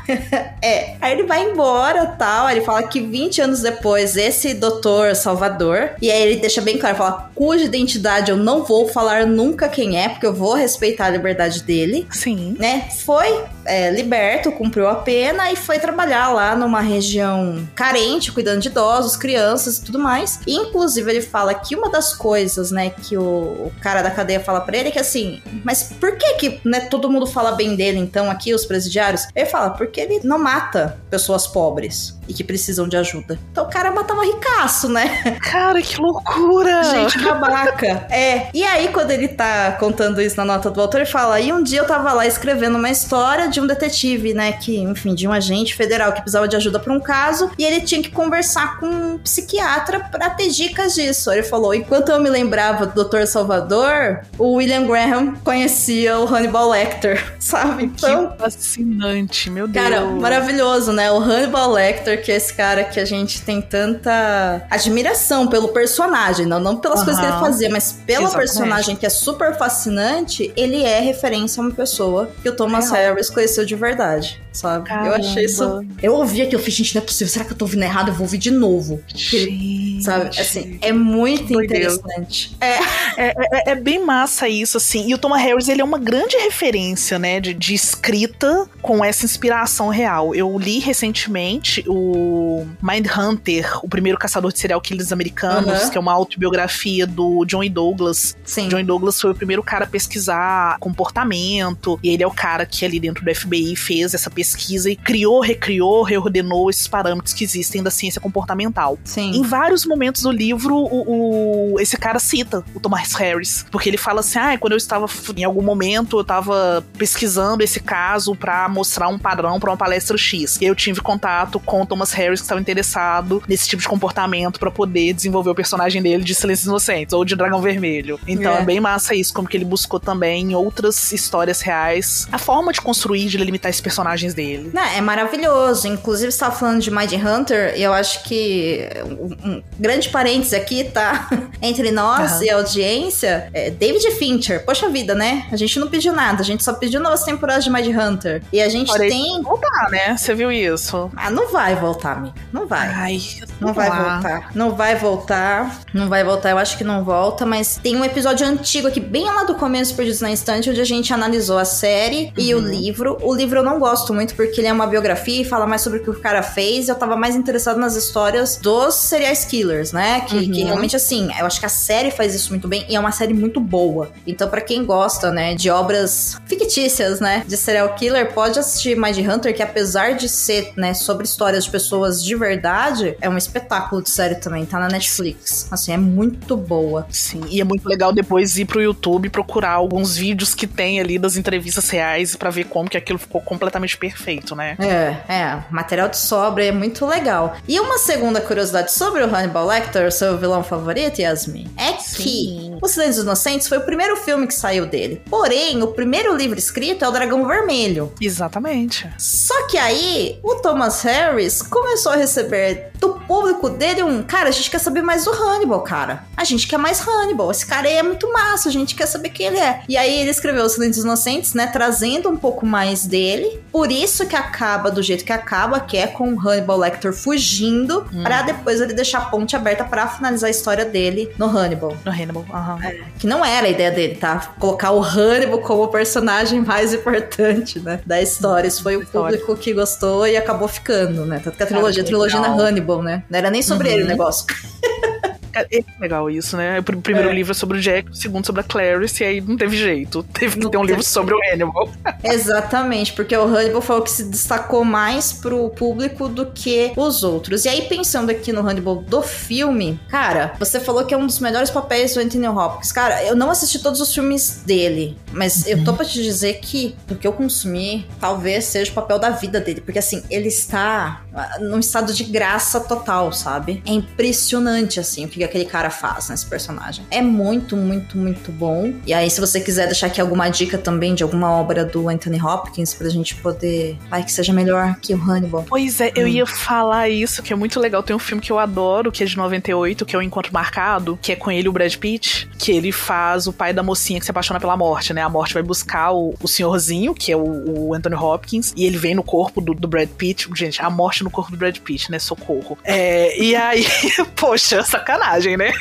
é. Aí ele vai embora tal. Ele fala que 20 anos depois, esse doutor Salvador. E aí ele deixa bem claro: fala, cuja identidade eu não vou falar nunca quem é, porque eu vou respeitar a liberdade dele. Sim. Né? Foi é, liberto, cumpriu a pena e foi trabalhar lá numa região carente, cuidando de idosos, crianças e tudo mais. E, inclusive, ele fala que uma das coisas, né, que o, o cara da cadeia fala pra ele é que assim, mas por que que né, todo mundo fala bem dele, então, aqui, os presidiários? Ele fala, porque ele não mata pessoas pobres e que precisam de ajuda. Então o cara matava ricaço, né? Cara, que loucura! Gente babaca. É. E aí, quando ele tá contando isso na nota do autor, ele fala: e um dia eu tava lá escrevendo uma história de um detetive, né? Que, enfim, de um agente federal que precisava de ajuda pra um caso, e ele tinha que conversar com um psiquiatra pra ter dicas disso. Ele falou: enquanto eu me lembrava do Dr. Salvador, o William Graham conhecia o Hannibal Lecter, [LAUGHS] sabe? Então, que fascinante, meu Deus. Cara, maravilhoso, né? O Hannibal Lecter, que é esse cara que a gente tem tanta admiração pelo personagem, não, não pelas uhum. coisas que ele fazia, mas pelo Exatamente. personagem que é super fascinante, ele é referência a uma pessoa que o Thomas Real. Harris conheceu de verdade, sabe? Caramba. Eu achei isso. Eu ouvi aqui, eu fiz, gente, não é possível. Será que eu tô ouvindo errado? Eu vou ouvir de novo. Gente. Sabe? Assim, é muito interessante. É. É, é. é, bem massa isso, assim. E o Thomas Harris, ele é uma grande referência, né, de, de escrita com essa inspiração real. Eu li recentemente o Mindhunter, o primeiro caçador de serial killers americanos, uhum. que é uma autobiografia do John Douglas. Sim. John Douglas foi o primeiro cara a pesquisar comportamento, e ele é o cara que ali dentro do FBI fez essa pesquisa e criou, recriou, reordenou esses parâmetros que existem da ciência comportamental. Sim. Em vários momentos do livro, o, o esse cara cita o Thomas Harris, porque ele fala assim: ah, quando eu estava em algum momento eu estava pesquisando esse caso para mostrar um padrão para uma palestra X. E eu tive contato com o Thomas Harris que estava interessado nesse tipo de comportamento para poder desenvolver o personagem dele de Silêncios Inocentes ou de Dragão Vermelho. Então é. é bem massa isso, como que ele buscou também em outras histórias reais a forma de construir, de delimitar esses personagens dele. Não, é maravilhoso. Inclusive, você tava falando de Mind Hunter, e eu acho que um, um grande parênteses aqui, tá? [LAUGHS] Entre nós uhum. e a audiência, é David Fincher. Poxa vida, né? A gente não pediu nada, a gente só pediu novas temporadas de Mind Hunter. E a gente Parei tem. Voltar, né? Você viu isso? Ah, não vai voltar, amiga. Não vai. Ai, não vai lá. voltar. Não vai voltar. Não vai voltar. Eu acho que não volta, mas tem um episódio antigo aqui, bem lá do começo, Perdidos na Instante, onde a gente analisou a série uhum. e o uhum. livro. O livro eu não gosto muito porque ele é uma biografia e fala mais sobre o que o cara fez. Eu tava mais interessado nas histórias dos serial killers, né? Que, uhum. que realmente, assim, eu acho que a série faz isso muito bem e é uma série muito boa. Então, para quem gosta, né, de obras fictícias, né, de serial killer, pode assistir Mind Hunter, que apesar de ser, né, sobre histórias de pessoas de verdade, é um espetáculo de série também. Tá na Netflix. Assim, é muito boa. Sim, e é muito legal depois ir pro YouTube procurar alguns vídeos que tem ali das entrevistas reais para ver como que aquilo ficou completamente perfeito, né? É, é. Material de sobra é muito legal. E uma segunda curiosidade sobre o Hannibal Lecter, seu vilão favorito, Yasmin, é que O Silêncio dos Inocentes foi o primeiro filme que saiu dele. Porém, o primeiro livro escrito é o Dragão Vermelho. Exatamente. Só que aí, o Thomas Harris começou a receber do público dele um, cara, a gente quer saber mais do Hannibal, cara. A gente quer mais Hannibal. Esse cara aí é muito massa, a gente quer saber quem ele é. E aí ele escreveu Os Silêncios Inocentes, né, trazendo um pouco mais dele. Por isso que acaba do jeito que acaba, que é com o Hannibal Lecter fugindo, hum. para depois ele deixar a ponte aberta para finalizar a história dele no Hannibal. No Hannibal, aham. Uhum. É, que não era a ideia dele, tá? Colocar o Hannibal como o personagem mais importante, né, da história. Isso foi o público que gostou e acabou ficando, né? Tanto que a trilogia, Cara, a trilogia na Hannibal, né? Não era nem sobre uhum. ele o negócio. [LAUGHS] É, é legal isso, né? O primeiro é. livro é sobre o Jack, o segundo sobre a Clarice, e aí não teve jeito. Teve que ter um livro sobre o Hannibal. [LAUGHS] Exatamente, porque o Hannibal foi o que se destacou mais pro público do que os outros. E aí, pensando aqui no Hannibal do filme, cara, você falou que é um dos melhores papéis do Anthony Hopkins. Cara, eu não assisti todos os filmes dele, mas uhum. eu tô pra te dizer que, do que eu consumi, talvez seja o papel da vida dele. Porque assim, ele está num estado de graça total, sabe? É impressionante, assim, o que aquele cara faz nesse personagem. É muito, muito, muito bom. E aí, se você quiser deixar aqui alguma dica também de alguma obra do Anthony Hopkins pra gente poder. Vai que seja melhor que o Hannibal. Pois é, eu ia falar isso, que é muito legal. Tem um filme que eu adoro, que é de 98, que é o Encontro Marcado, que é com ele o Brad Pitt, que ele faz o pai da mocinha que se apaixona pela morte, né? A morte vai buscar o, o senhorzinho, que é o, o Anthony Hopkins, e ele vem no corpo do, do Brad Pitt. Gente, a morte no corpo do Brad Pitt, né? Socorro. É, e aí, [LAUGHS] poxa, sacanagem, né?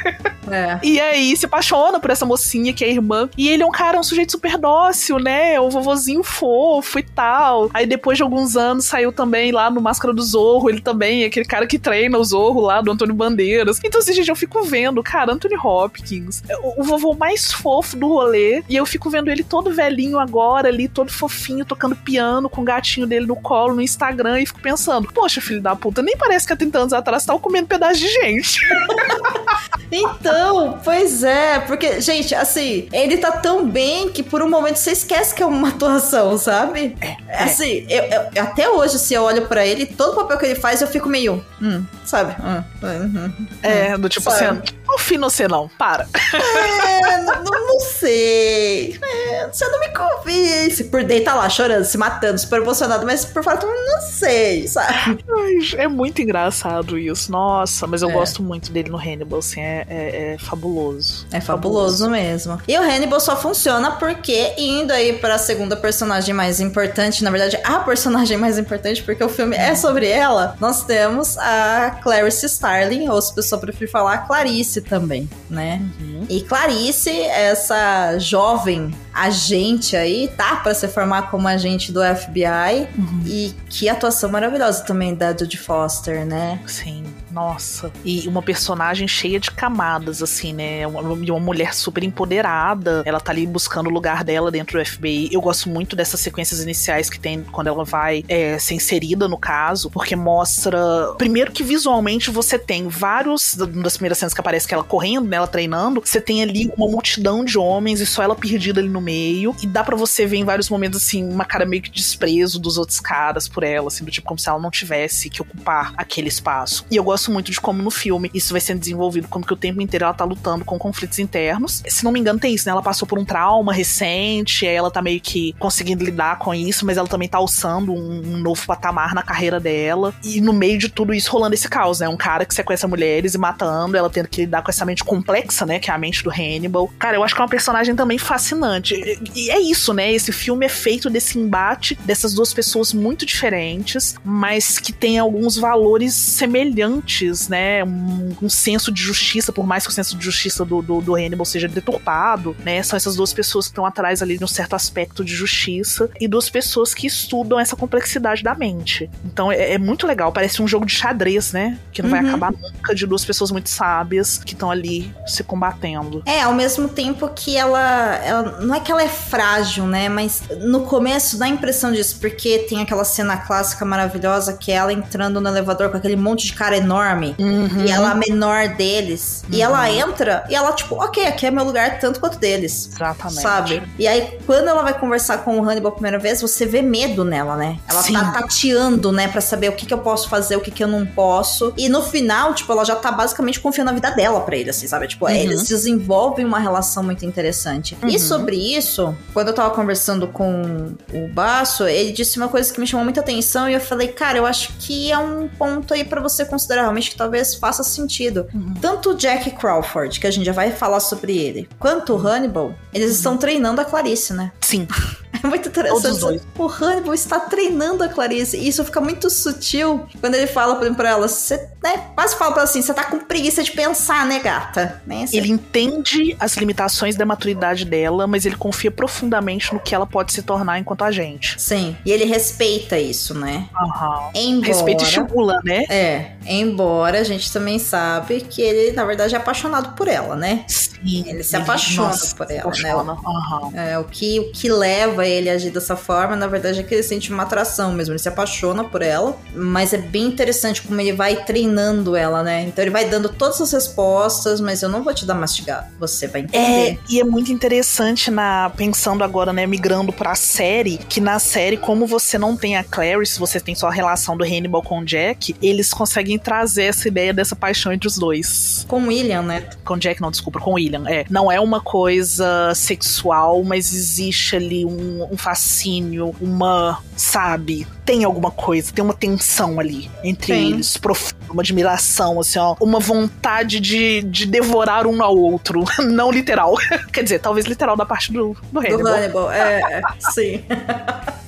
É. E aí se apaixona por essa mocinha que é irmã. E ele é um cara, um sujeito super dócil, né? Um vovozinho fofo e tal. Aí depois de alguns anos saiu também lá no Máscara do Zorro. Ele também é aquele cara que treina o Zorro lá do Antônio Bandeiras. Então, assim, gente, eu fico vendo, cara, Anthony Hopkins, é o, o vovô mais fofo do rolê. E eu fico vendo ele todo velhinho agora ali, todo fofinho, tocando piano com o gatinho dele no colo no Instagram. E fico pensando, poxa, filho da puta, nem parece que há 30 anos atrás tava comendo pedaço de gente. [LAUGHS] Então, pois é, porque, gente, assim, ele tá tão bem que por um momento você esquece que é uma atuação, sabe? É. Assim, eu, eu- até hoje, se eu olho pra ele, todo papel que ele faz, eu fico meio, hum, sabe? Hum, hum, hum. É, do tipo Sabe? assim, não fino você não, para. É, não, não- sei. É, você não me convence. Por dentro tá lá chorando, se matando, super emocionado, mas por fora, eu não sei, sabe? É muito engraçado isso. Nossa, mas eu É. gosto muito dele no Hannibal, assim, é, é- é fabuloso. É fabuloso mesmo. E o Hannibal só funciona porque, indo aí pra segunda personagem mais importante, na verdade, a personagem mais importante, porque o filme é sobre ela, nós temos a Clarice Starling, ou se a pessoa preferir falar, Clarice também, né? E Clarice, essa jovem agente aí, tá pra se formar como agente do FBI. E que atuação maravilhosa também da Judy Foster, né? Sim, nossa. E uma personagem cheia de camadas, assim, né? Uma, uma mulher super empoderada. Ela tá ali buscando o lugar dela dentro do FBI. Eu gosto muito dessas sequências iniciais que tem quando ela vai é, ser inserida no caso, porque mostra. Primeiro que visualmente você tem vários. Das primeiras cenas que aparece que ela correndo, né? Ela treinando. Você tem ali uma multidão de homens e só ela perdida ali no meio. E dá pra você ver em vários momentos, assim, uma cara meio que desprezo dos outros caras por ela, assim, do tipo como se ela não tivesse que ocupar aquele espaço. E eu gosto muito de como no filme isso vai sendo desenvolvido, como que o tempo inteiro ela tá lutando com conflitos internos. Se não me engano, tem isso, né? Ela passou por um trauma recente, ela tá meio que conseguindo lidar com isso, mas ela também tá alçando um, um novo patamar na carreira dela. E no meio de tudo isso rolando esse caos, né? Um cara que sequestra mulheres e matando, ela tendo que lidar com essa mente complexa, né? Que é a mente do Hannibal. Cara, eu acho que é uma personagem também fascinante. E e é isso, né? Esse filme é feito desse embate dessas duas pessoas muito diferentes, mas que tem alguns valores semelhantes, né? Um, um senso de justiça, por mais que o senso de justiça do, do, do Hannibal seja deturpado, né? São essas duas pessoas que estão atrás ali de um certo aspecto de justiça e duas pessoas que estudam essa complexidade da mente. Então é, é muito legal, parece um jogo de xadrez, né? Que não vai Uhum. acabar nunca de duas pessoas muito sábias que estão ali se combatendo. É, ao mesmo tempo que ela, ela. Não é que ela é frágil, né? Mas no começo dá a impressão disso, porque tem aquela cena clássica maravilhosa que é ela entrando no elevador com aquele monte de cara enorme. Uhum. E ela a menor deles. E ela entra e ela, tipo, ok, aqui é meu lugar tanto quanto deles. Exatamente. Sabe? E aí, quando ela vai conversar com o Hannibal a primeira vez, você vê medo nela, né? Ela Sim. tá tateando, né, Pra saber o que, que eu posso fazer, o que, que eu não posso. E no final, tipo, ela já tá basicamente confiando a vida dela pra ele, assim, sabe? Tipo, Uhum. eles desenvolvem uma relação muito interessante. Uhum. E sobre isso, quando eu tava conversando com o Baço, ele disse uma coisa que me chamou muita atenção e eu falei, cara, eu acho que é um ponto aí pra você considerar realmente que talvez faça sentido. Uhum. Tanto o Jack Crawford, que a gente já vai falar sobre ele, quanto o Hannibal, eles Uhum. estão treinando a Clarice, né? Sim. É muito interessante. O Hannibal está treinando a Clarice. E isso fica muito sutil quando ele fala pra- pra ela. Você, né? Quase fala pra ela assim: você tá com preguiça de pensar, né, gata? Né? Ele entende as limitações da maturidade dela, mas ele confia profundamente no que ela pode se tornar enquanto agente. Sim. E ele respeita isso, né? Aham. Embora. Respeita e estimula, né? É, embora a gente também sabe que ele, na verdade, é apaixonado por ela, né? Sim. Ele se apaixona por ela, né? apaixona. Aham. É, o que, o que leva ele agir dessa forma, na verdade é que ele sente uma atração mesmo, ele se apaixona por ela, mas é bem interessante como ele vai treinando ela, né? Então ele vai dando todas as respostas, mas eu não vou te dar mastigado, você vai entender. É, e é muito interessante na pensando agora, né, migrando pra série, que na série, como você não tem a Clarice, você tem só a relação do Hannibal com o Jack, eles conseguem trazer essa ideia dessa paixão entre os dois. Com o William, né? Com Jack, não, desculpa, com o William. É, não é uma coisa sexual, mas existe ali um, um fascínio, uma, sabe, tem alguma coisa, tem uma tensão ali entre Tem. eles, profunda, uma admiração, assim, ó, uma vontade de, de devorar um ao outro, [LAUGHS] não literal. [LAUGHS] Quer dizer, talvez literal da parte do, do Do Hannibal. Hannibal, é, é, sim. [LAUGHS]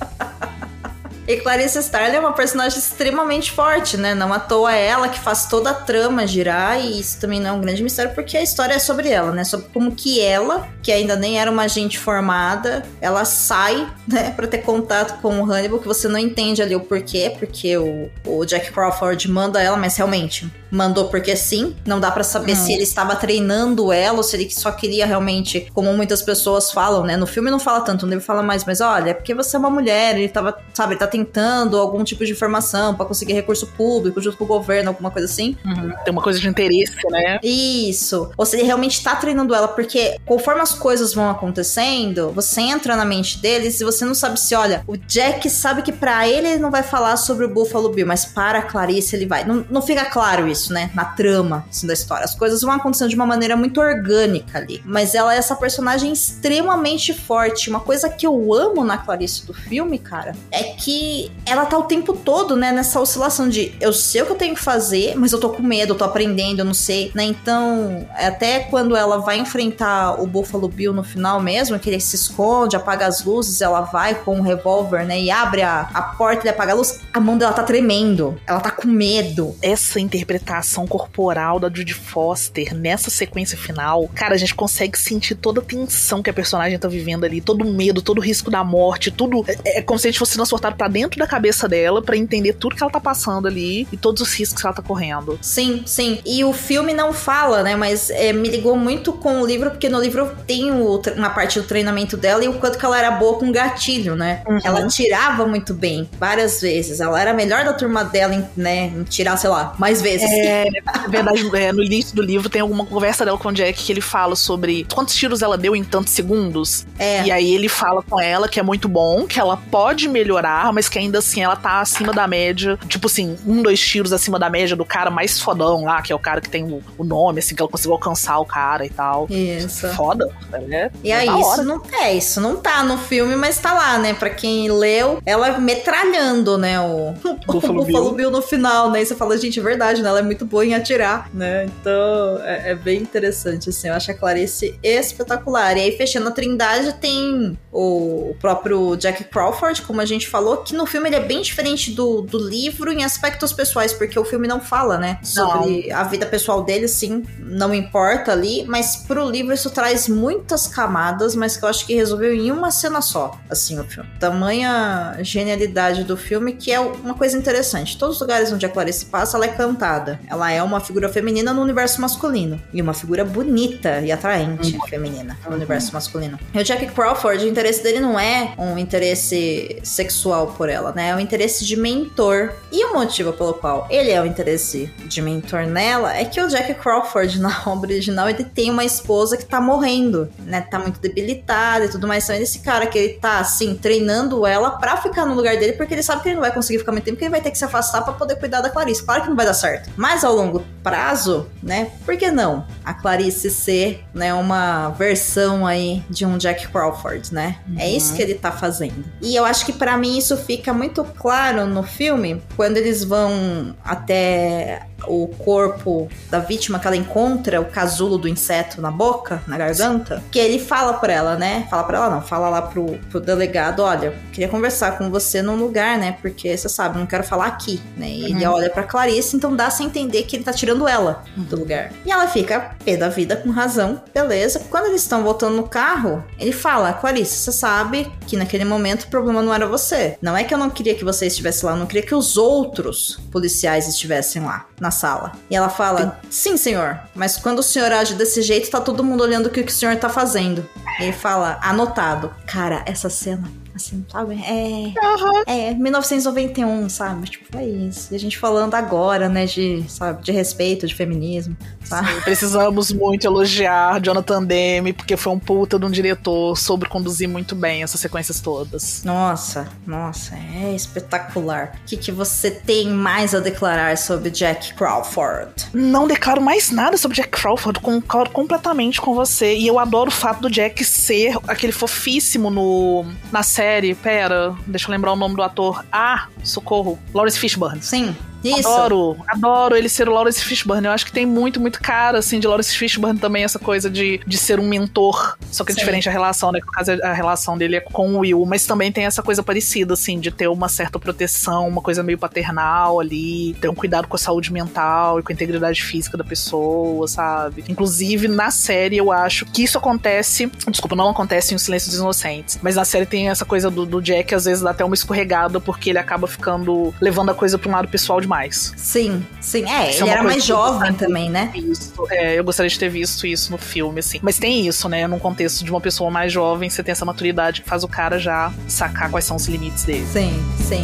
E Clarice Starling é uma personagem extremamente forte, né? Não à toa é ela que faz toda a trama girar, e isso também não é um grande mistério, porque a história é sobre ela, né? Sobre como que ela, que ainda nem era uma agente formada, ela sai, [LAUGHS] né, pra ter contato com o Hannibal, que você não entende ali o porquê, porque o, o Jack Crawford manda ela, mas realmente mandou porque sim. Não dá pra saber se ele estava treinando ela ou se ele só queria realmente, como muitas pessoas falam, né? No filme não fala tanto, no livro fala mais, mas olha, é porque você é uma mulher, ele tava, sabe, ele tá tentando algum tipo de informação pra conseguir recurso público junto com o governo, alguma coisa assim. Uhum. Tem uma coisa de interesse, né? Isso. Ou se ele realmente tá treinando ela, porque conforme as coisas vão acontecendo, você entra na mente deles e você não sabe se, olha, o Jack sabe que pra ele ele não vai falar sobre o Buffalo Bill, mas para a Clarice ele vai. Não, não fica claro isso, né? Na trama assim, da história. As coisas vão acontecendo de uma maneira muito orgânica ali. Mas ela é essa personagem extremamente forte. Uma coisa que eu amo na Clarice do filme, cara, é que ela tá o tempo todo, né, nessa oscilação de eu sei o que eu tenho que fazer, mas eu tô com medo, eu tô aprendendo, eu não sei, né? Então, até quando ela vai enfrentar o Buffalo Bill no final mesmo, que ele se esconde, apaga as luzes, ela vai com um revólver, né, e abre a, a porta e apaga a luz, a mão dela tá tremendo, ela tá com medo. Essa interpretação corporal da Judy Foster nessa sequência final, cara, a gente consegue sentir toda a tensão que a personagem tá vivendo ali, todo o medo, todo o risco da morte, tudo. É, é como se a gente fosse transportado pra dentro da cabeça dela pra entender tudo que ela tá passando ali e todos os riscos que ela tá correndo. Sim, sim. E o filme não fala, né? Mas é, me ligou muito com o livro, porque no livro tem o uma parte do treinamento dela e o quanto que ela era boa com gatilho, né? Uhum. Ela tirava muito bem, várias vezes. Ela era a melhor da turma dela em, né, em tirar, sei lá, mais vezes. É, na [LAUGHS] verdade, é, no início do livro tem alguma conversa dela com o Jack que ele fala sobre quantos tiros ela deu em tantos segundos. É. E aí ele fala com ela que é muito bom, que ela pode melhorar, mas que ainda assim ela tá acima da média. Tipo assim, um, dois tiros acima da média do cara mais fodão lá, que é o cara que tem o, o nome, assim, que ela conseguiu alcançar o cara e tal. Isso. Foda. É, E é aí, da isso não é isso, não tá no filme, mas tá lá, né? Pra quem leu, ela metralhando, né? O, [LAUGHS] o [LAUGHS] Buffalo Buffalo Bill. Bill no final, né? E você fala, gente, é verdade, né? Ela é muito boa em atirar, né? Então é, é bem interessante, assim. Eu acho a Clarice espetacular. E aí, fechando a Trindade, tem o, o próprio Jack Crawford, como a gente falou, que no filme ele é bem diferente do, do livro em aspectos pessoais, porque o filme não fala, né? Sobre a vida pessoal dele, sim, não importa ali, mas pro livro isso traz muitas camadas, mas que eu acho que resolveu em uma cena só, assim, o filme. Tamanha genialidade do filme que é uma coisa interessante. Todos os lugares onde a Clarice passa, ela é cantada. Ela é uma figura feminina no universo masculino. E uma figura bonita e atraente feminina no universo masculino. E o Jack Crawford, o interesse dele não é um interesse sexual por ela, né? É um interesse de mentor. E o motivo pelo qual ele é o interesse de mentor nela é que o Jack Crawford, na [LAUGHS] obra original, ele tem uma esposa que tá morrendo, né? Tá muito debilitada e tudo mais. Então, é esse cara que ele tá, assim, treinando ela pra ficar no lugar dele, porque ele sabe que ele não vai conseguir ficar muito tempo, porque ele vai ter que se afastar pra poder cuidar da Clarice. Claro que não vai dar certo. Mas ao longo prazo, né? Por que não a Clarice ser, né, uma versão aí de um Jack Crawford, né? É isso que ele tá fazendo. E eu acho que pra mim isso fica muito claro no filme quando eles vão até o corpo da vítima que ela encontra o casulo do inseto na boca, na garganta, que ele fala pra ela, né? Fala pra ela não, fala lá pro, pro delegado, olha, queria conversar com você num lugar, né? Porque você sabe, não quero falar aqui, né? E ele olha pra Clarice, então dá a entender que ele tá tirando ela do lugar. E ela fica pé da vida com razão, beleza. Quando eles estão voltando no carro, ele fala, Clarice, você sabe que naquele momento o problema não era você. Não é que eu não queria que você estivesse lá, eu não queria que os outros policiais estivessem lá na sala. E ela fala: Sim, senhor, mas quando o senhor age desse jeito, tá todo mundo olhando o que o senhor tá fazendo. E ele fala: Anotado. Cara, essa cena. Assim, sabe? É. É, 1991, sabe? Tipo, é isso. E a gente falando agora, né, de, sabe, de respeito, de feminismo, sabe? Precisamos muito elogiar Jonathan Demme, porque foi um puta de um diretor, soube conduzir muito bem essas sequências todas. Nossa, nossa, é espetacular. O que, que você tem mais a declarar sobre Jack Crawford? Não declaro mais nada sobre Jack Crawford, concordo completamente com você. E eu adoro o fato do Jack ser aquele fofíssimo no, na série. Pera, deixa eu lembrar o nome do ator. Ah, socorro. Lawrence Fishburne. Sim. Isso. Adoro, adoro ele ser o Lawrence Fishburne. Eu acho que tem muito, muito cara, assim, de Lawrence Fishburne também, essa coisa de, de ser um mentor. Só que é Sim. diferente a relação, né? No caso, a relação dele é com o Will. Mas também tem essa coisa parecida, assim, de ter uma certa proteção, uma coisa meio paternal ali, ter um cuidado com a saúde mental e com a integridade física da pessoa, sabe? Inclusive, na série, eu acho que isso acontece. Desculpa, não acontece em O Silêncio dos Inocentes. Mas na série tem essa coisa do, do Jack, às vezes dá até uma escorregada, porque ele acaba ficando. levando a coisa pra um lado pessoal demais. Sim, sim. É, Isso é ele uma era mais jovem também, né? Isso, é, eu gostaria de ter visto isso no filme, assim. Mas tem isso, né? Num contexto de uma pessoa mais jovem, você tem essa maturidade que faz o cara já sacar quais são os limites dele. Sim, sim.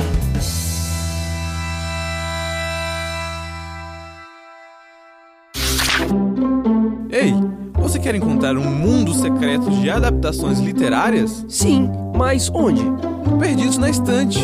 Ei, você quer encontrar um mundo secreto de adaptações literárias? Sim, mas onde? Perdidos na estante.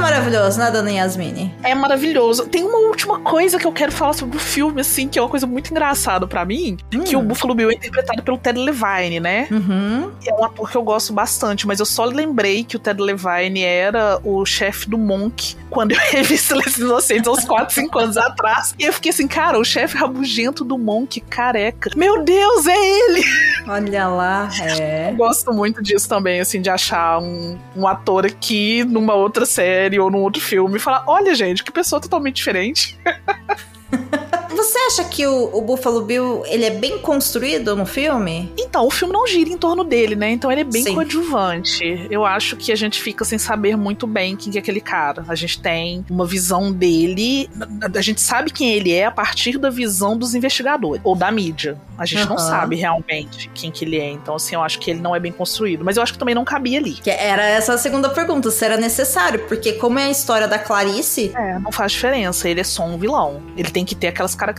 Maravilhoso, né, dona Yasmini? É maravilhoso. Tem uma última coisa que eu quero falar sobre o filme, assim, que é uma coisa muito engraçada pra mim, que o Buffalo Bill é interpretado pelo Ted Levine, né? Uhum. É um ator que eu gosto bastante, mas eu só lembrei que o Ted Levine era o chefe do Monk quando [LAUGHS] eu revi Silêncio Inocentes uns 4, 5 anos atrás. E eu fiquei assim, cara, o chefe rabugento do Monk, careca. Meu Deus, é ele! Olha lá, é. Eu [LAUGHS] gosto muito disso também, assim, de achar um, um ator aqui numa outra série ou num outro filme e falar: olha, gente, que pessoa totalmente diferente. [LAUGHS] Você acha que o, o Buffalo Bill ele é bem construído no filme? Então, o filme não gira em torno dele, né? Então ele é bem Sim. coadjuvante. Eu acho que a gente fica sem saber muito bem quem que é aquele cara. A gente tem uma visão dele, a gente sabe quem ele é a partir da visão dos investigadores ou da mídia. A gente não Aham. sabe realmente quem que ele é. Então, assim, eu acho que ele não é bem construído. Mas eu acho que também não cabia ali. Que era essa a segunda pergunta, se era necessário, porque como é a história da Clarice, É, não faz diferença. Ele é só um vilão. Ele tem que ter aquelas características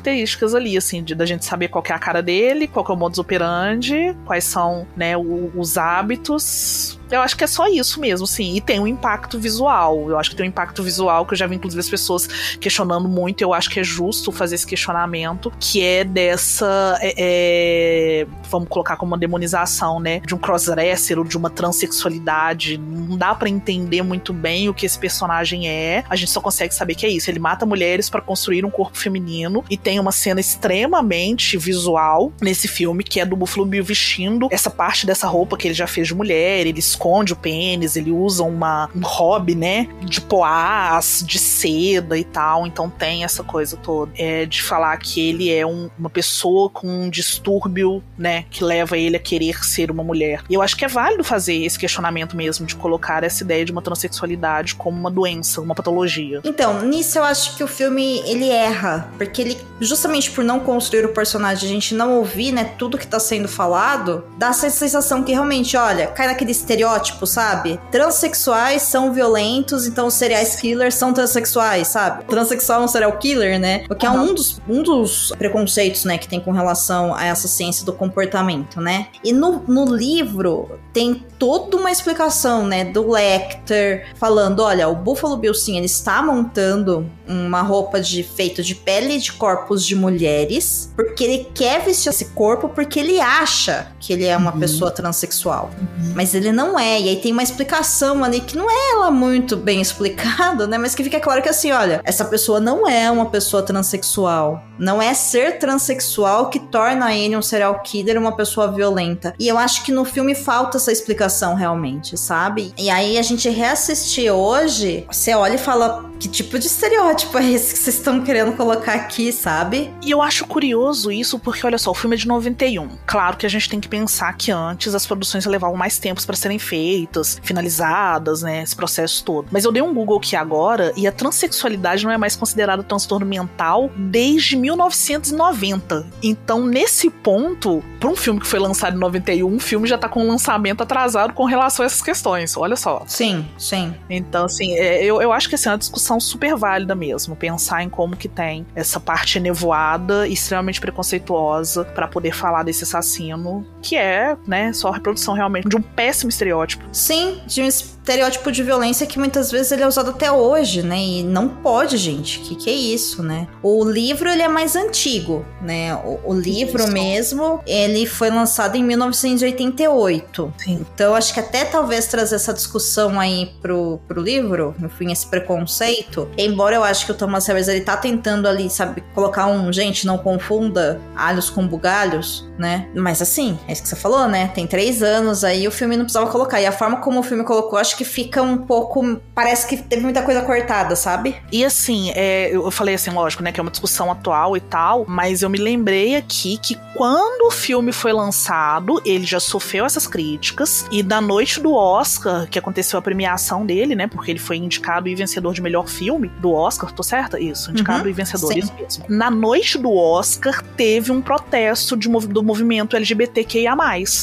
ali, assim, de da gente saber qual é a cara dele, qual é o modus operandi, quais são, né, o- os hábitos. Eu acho que é só isso mesmo, sim. E tem um impacto visual. Eu acho que tem um impacto visual que eu já vi, inclusive, as pessoas questionando muito. Eu acho que é justo fazer esse questionamento, que é dessa. é- é, vamos colocar como uma demonização, né? De um crossdresser ou de uma transexualidade. Não dá pra entender muito bem o que esse personagem é. A gente só consegue saber que é isso. Ele mata mulheres pra construir um corpo feminino e tem uma cena extremamente visual nesse filme, que é do Buffalo Bill vestindo essa parte dessa roupa que ele já fez de mulher. Ele esconde o pênis, ele usa uma, um hobby, né? De poás, de seda e tal. Então tem essa coisa toda. É de falar que ele é um- uma pessoa com um distúrbio, né? Que leva ele a querer ser uma mulher. E eu acho que é válido fazer esse questionamento mesmo, de colocar essa ideia de uma transexualidade como uma doença, uma patologia. Então, nisso eu acho que o filme ele erra, porque ele justamente por não construir o personagem, a gente não ouvir, né, tudo que tá sendo falado, dá essa sensação que realmente, olha, cai naquele estereótipo, sabe? Transsexuais são violentos, então os serial killers são transexuais, sabe? Transsexual é um serial killer, né? O que é um dos, um dos preconceitos, né, que tem com relação a essa ciência do comportamento, né? E no, no livro tem toda uma explicação, né, do Lecter falando, olha, o Buffalo Bill sim, ele está montando uma roupa de feito de pele de corpos de mulheres, porque ele quer vestir esse corpo porque ele acha que ele é uma pessoa transexual. Mas ele não é. E aí tem uma explicação ali que não é ela muito bem explicada, né? Mas que fica claro que assim, olha, essa pessoa não é uma pessoa transexual. Não é ser transexual que torna ele um serial killer, uma pessoa violenta. E eu acho que no filme falta essa explicação realmente, sabe? E aí a gente reassistir hoje, você olha e fala que tipo de estereótipo é esse que vocês estão querendo colocar aqui, sabe? E eu acho curioso isso, porque olha só, o filme é de 91. Claro que a gente tem que pensar que antes as produções levavam mais tempos para serem feitas, finalizadas, né? Esse processo todo. Mas eu dei um Google aqui agora e a transexualidade não é mais considerada transtorno mental desde 1990. Então, nesse ponto, para um filme que foi lançado em 91, o filme já tá com um lançamento atrasado com relação a essas questões. Olha só. Sim, sim. Então, assim, é, eu, eu acho que assim, é uma discussão super válida mesmo. Pensar em como que tem essa parte nevoada, extremamente preconceituosa, para poder falar desse assassino, que é, né, só a reprodução realmente de um péssimo estereótipo. Sim, de estereótipo de violência que muitas vezes ele é usado até hoje, né? E não pode, gente. Que que é isso, né? O livro ele é mais antigo, né? O, o livro Isso. mesmo, ele foi lançado em 1988. Sim. Então acho que até talvez trazer essa discussão aí pro, pro livro, enfim, esse preconceito, embora eu acho que o Thomas Harris ele tá tentando ali, sabe, colocar um, gente, não confunda alhos com bugalhos, né? Mas assim, é isso que você falou, né? Tem três anos aí, o filme não precisava colocar. E a forma como o filme colocou, acho que fica um pouco. Parece que teve muita coisa cortada, sabe? E assim, é, eu falei assim, lógico, né, que é uma discussão atual e tal, mas eu me lembrei aqui que quando o filme foi lançado, ele já sofreu essas críticas, e da noite do Oscar, que aconteceu a premiação dele, né, porque ele foi indicado e vencedor de melhor filme do Oscar, tô certa? Isso, indicado Uhum, e vencedor, sim. isso mesmo. Na noite do Oscar, teve um protesto de do movimento LGBTQIA+.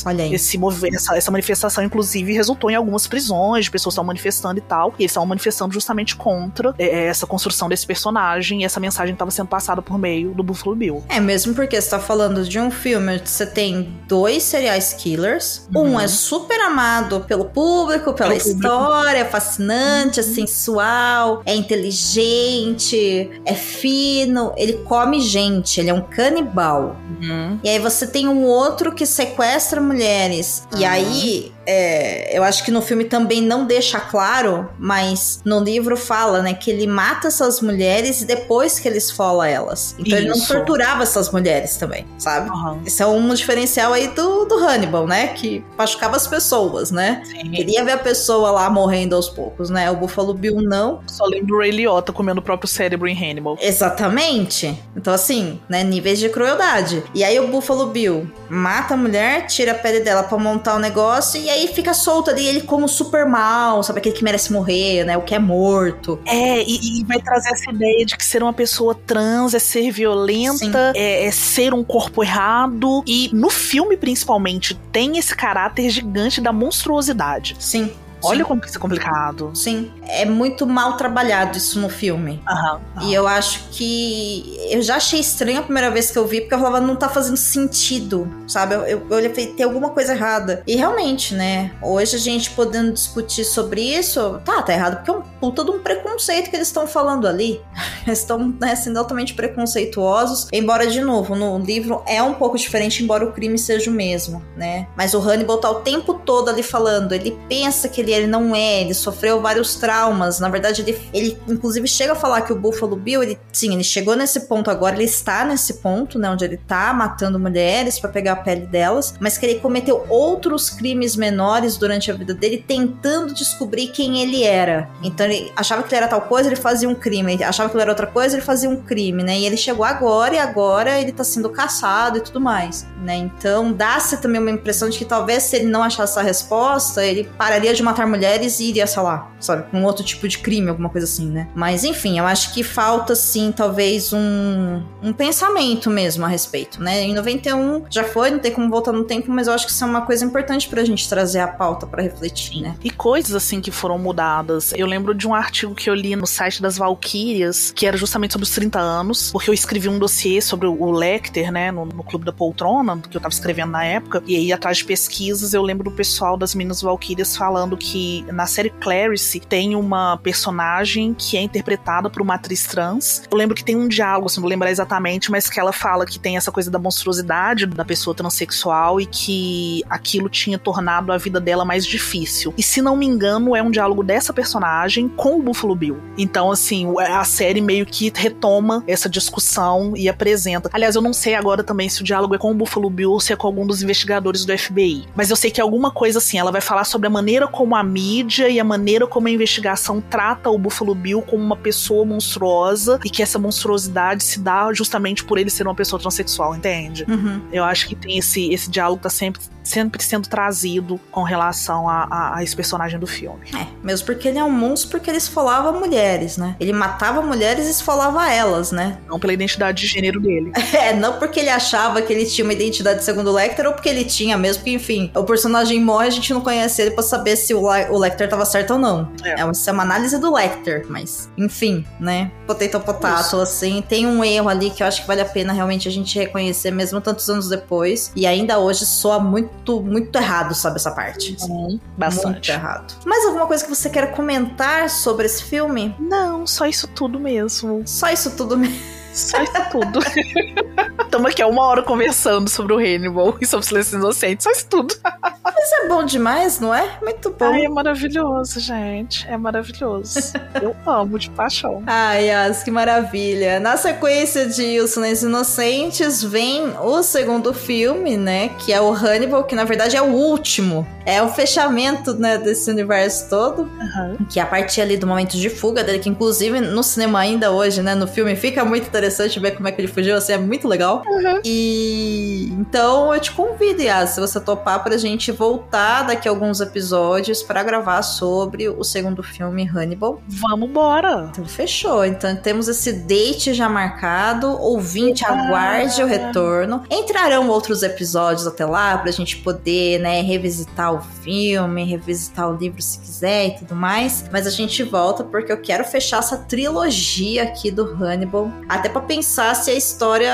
Olha aí. Esse essa, essa manifestação, inclusive, resultou em algumas prisões, de pessoas estavam manifestando e tal. E eles estavam manifestando justamente contra é, essa construção desse personagem e essa mensagem estava sendo passada por meio do Buffalo Bill. É, mesmo porque você tá falando de um filme onde você tem dois serial killers. Uhum. Um é super amado pelo público, pela Pelo público. história, é fascinante, é sensual, é inteligente, é fino, ele come gente, ele é um canibal. Uhum. E aí você tem um outro que sequestra mulheres. E Uhum. aí, é, eu acho que no filme também não deixa claro, mas no livro fala, né, que ele mata essas mulheres e depois que ele esfola elas. Então ele não Isso. torturava essas mulheres também, sabe? Uhum. Esse é um diferencial aí do, do Hannibal, né? Que machucava as pessoas, né? Sim. Queria ver a pessoa lá morrendo aos poucos, né? O Buffalo Bill não. Só lembro o Ray Liotta comendo o próprio cérebro em Hannibal. Exatamente. Então, assim, né? Níveis de crueldade. E aí o Buffalo Bill mata a mulher, tira a pele dela pra montar o negócio e aí fica solto ali, ele como super mal, sabe? Aquele que merece morrer, né? O que é morto. É, e, e vai trazer essa ideia de que ser uma pessoa trans é ser violenta, é, é ser um corpo errado. E no filme, principalmente, tem esse caráter gigante da monstruosidade. Sim. Olha sim, como que isso é complicado. Sim. É muito mal trabalhado isso no filme. Aham. E eu acho que. Eu já achei estranho a primeira vez que eu vi, porque eu falava, não tá fazendo sentido, sabe? Eu, eu, eu olhei e falei, tem alguma coisa errada. E realmente, né? Hoje a gente podendo discutir sobre isso, tá, tá errado, porque é um puta de um preconceito que eles estão falando ali. [LAUGHS] Eles estão, né, sendo altamente preconceituosos. Embora, de novo, no livro é um pouco diferente, embora o crime seja o mesmo, né? Mas o Hannibal tá o tempo todo ali falando, ele pensa que ele, ele não é, ele sofreu vários traumas. Na verdade, ele, ele inclusive chega a falar que o Buffalo Bill, ele, sim, ele chegou nesse ponto agora, ele está nesse ponto, né, onde ele tá matando mulheres pra pegar a pele delas, mas que ele cometeu outros crimes menores durante a vida dele, tentando descobrir quem ele era. Então ele achava que ele era tal coisa, ele fazia um crime, ele achava que ele era outra coisa, ele fazia um crime, né? E ele chegou agora e agora ele tá sendo caçado e tudo mais, né? Então dá-se também uma impressão de que talvez se ele não achasse essa resposta, ele pararia de matar mulheres e iria, sei lá, sabe, com outro tipo de crime, alguma coisa assim, né? Mas enfim, eu acho que falta sim, talvez um, um pensamento mesmo a respeito, né? Em 91 já foi, não tem como voltar no tempo, mas eu acho que isso é uma coisa importante pra gente trazer a pauta pra refletir, né? E coisas assim que foram mudadas. Eu lembro de um artigo que eu li no site das Valkyrias, que era justamente sobre os 30 anos, porque eu escrevi um dossiê sobre o Lecter, né, no, no Clube da Poltrona, que eu tava escrevendo na época, e aí atrás de pesquisas eu lembro do pessoal das Minas Valkyrias falando que na série Clarice tem uma personagem que é interpretada por uma atriz trans. Eu lembro que tem um diálogo, assim, não lembrar exatamente, mas que ela fala que tem essa coisa da monstruosidade da pessoa transexual e que aquilo tinha tornado a vida dela mais difícil. E se não me engano, é um diálogo dessa personagem com o Buffalo Bill. Então, assim, a série meio que retoma essa discussão e apresenta. Aliás, eu não sei agora também se o diálogo é com o Buffalo Bill ou se é com algum dos investigadores do FBI. Mas eu sei que alguma coisa assim, ela vai falar sobre a maneira como a mídia e a maneira como a investigação trata o Buffalo Bill como uma pessoa monstruosa e que essa monstruosidade se dá justamente por ele ser uma pessoa transexual, entende? Uhum. Eu acho que tem esse, esse diálogo tá sempre, sempre sendo trazido com relação a, a, a esse personagem do filme. É, mesmo porque ele é um monstro porque ele esfolava mulheres, né? Ele matava mulheres e esfolava elas, né? Não pela identidade de gênero dele. [LAUGHS] É, não porque ele achava que ele tinha uma identidade segundo o Lecter, ou porque ele tinha mesmo, porque, enfim, o personagem morre, a gente não conhece ele pra saber se o, o Lecter tava certo ou não. É. É, uma, é uma análise do Lecter, mas, enfim, né? Potato potato, Isso. assim, tem um erro ali que eu acho que vale a pena realmente a gente reconhecer, mesmo tantos anos depois, e ainda hoje soa muito, muito errado, sabe, essa parte. Hum, Muito bastante. errado. Mais alguma coisa que você queira comentar sobre esse filme? Não, só isso tudo mesmo. Só isso tudo mesmo. Só isso tudo. [LAUGHS] Estamos aqui há uma hora conversando sobre o Hannibal e sobre o Silêncio Inocente. Só isso tudo. Mas é bom demais, não é? Muito bom. Ai, é maravilhoso, gente. É maravilhoso. Eu amo de paixão. Ai, Yas, que maravilha. Na sequência de Os Silêncios Inocentes vem o segundo filme, né? Que é o Hannibal, que na verdade é o último. É o fechamento, né, desse universo todo. Aham. Que é a partir ali do momento de fuga dele, que inclusive no cinema ainda hoje, né, no filme, fica muito interessante ver como é que ele fugiu, assim, é muito legal. E então eu te convido, Yas, se você topar, pra gente voltar daqui a alguns episódios pra gravar sobre o segundo filme, Hannibal. Vamos embora. Então fechou. Então temos esse date já marcado. Ouvinte, Ah. aguarde o retorno. Entrarão outros episódios até lá pra gente poder, né, revisitar o filme, revisitar o livro se quiser e tudo mais. Mas a gente volta porque eu quero fechar essa trilogia aqui do Hannibal. Até pra pensar se a história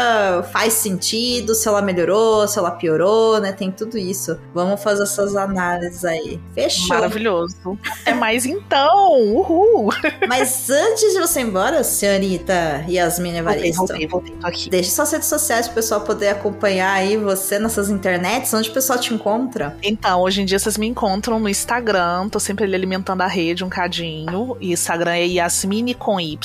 faz sentido, se ela melhorou, se ela piorou, né? Tem tudo isso. Vamos fazer essas análises aí. Fechou. Maravilhoso. É mais então. Uhul. Mas antes de você ir embora, senhorita Yasmin Voltei, Evaristo, voltei, voltei. Tô aqui. deixe suas redes sociais pro pessoal poder acompanhar aí você nessas internets, onde o pessoal te encontra. Então, hoje em dia vocês me encontram no Instagram, tô sempre ali alimentando a rede um cadinho. E Instagram é Yasmine com Y,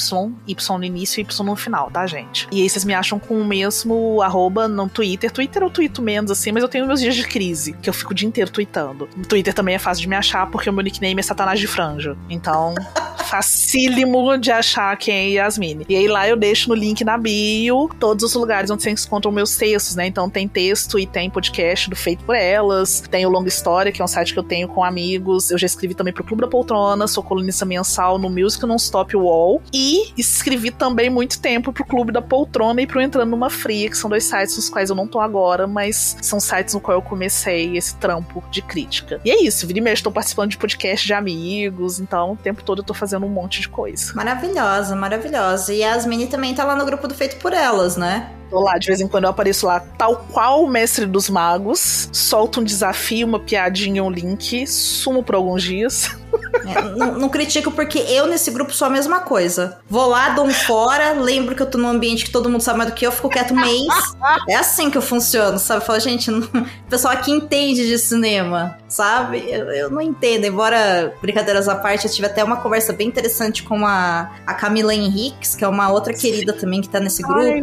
Y no início e Y no final, tá, gente? E aí vocês me acham com o mesmo arroba no Twitter. Twitter eu tweeto menos, assim, mas eu tenho meus dias de crise, que eu fico o dia inteiro tweetando. No Twitter também é fácil de me achar, porque o meu nickname é Satanás de Franja. Então, [LAUGHS] facílimo de achar quem é Yasmine. E aí lá eu deixo no link na bio todos os lugares onde vocês encontram meus textos, né? Então tem texto e tem podcast do Feito por Elas, tem o Longa História, que é um site que eu tenho com amigos. Eu já escrevi também pro Clube da Poltrona, sou colunista mensal no Music Non-Stop Wall. E escrevi também muito tempo pro Clube da Poltrona e pro Entrando Numa Fria, que são dois sites nos quais eu não tô agora, mas são sites no qual eu comecei esse trampo de crítica. E é isso, vira e mexe, tô participando de podcast de amigos, então o tempo todo eu tô fazendo um monte de coisa. Maravilhosa, maravilhosa. E a Yasmine também tá lá no grupo do Feito por Elas, né? Tô lá, de vez em quando eu apareço lá, tal qual o mestre dos magos, solto um desafio, uma piadinha, um link, sumo por alguns dias. É, não, não critico porque eu nesse grupo sou a mesma coisa. Vou lá, dou um fora, lembro que eu tô num ambiente que todo mundo sabe mais do que eu, fico quieto um mês. É assim que eu funciono, sabe? Falo, gente, não- o pessoal aqui entende de cinema, sabe? Eu, eu não entendo, embora, brincadeiras à parte, eu tive até uma conversa bem interessante com a, a Camila Henriques, que é uma outra querida também que tá nesse grupo Ai,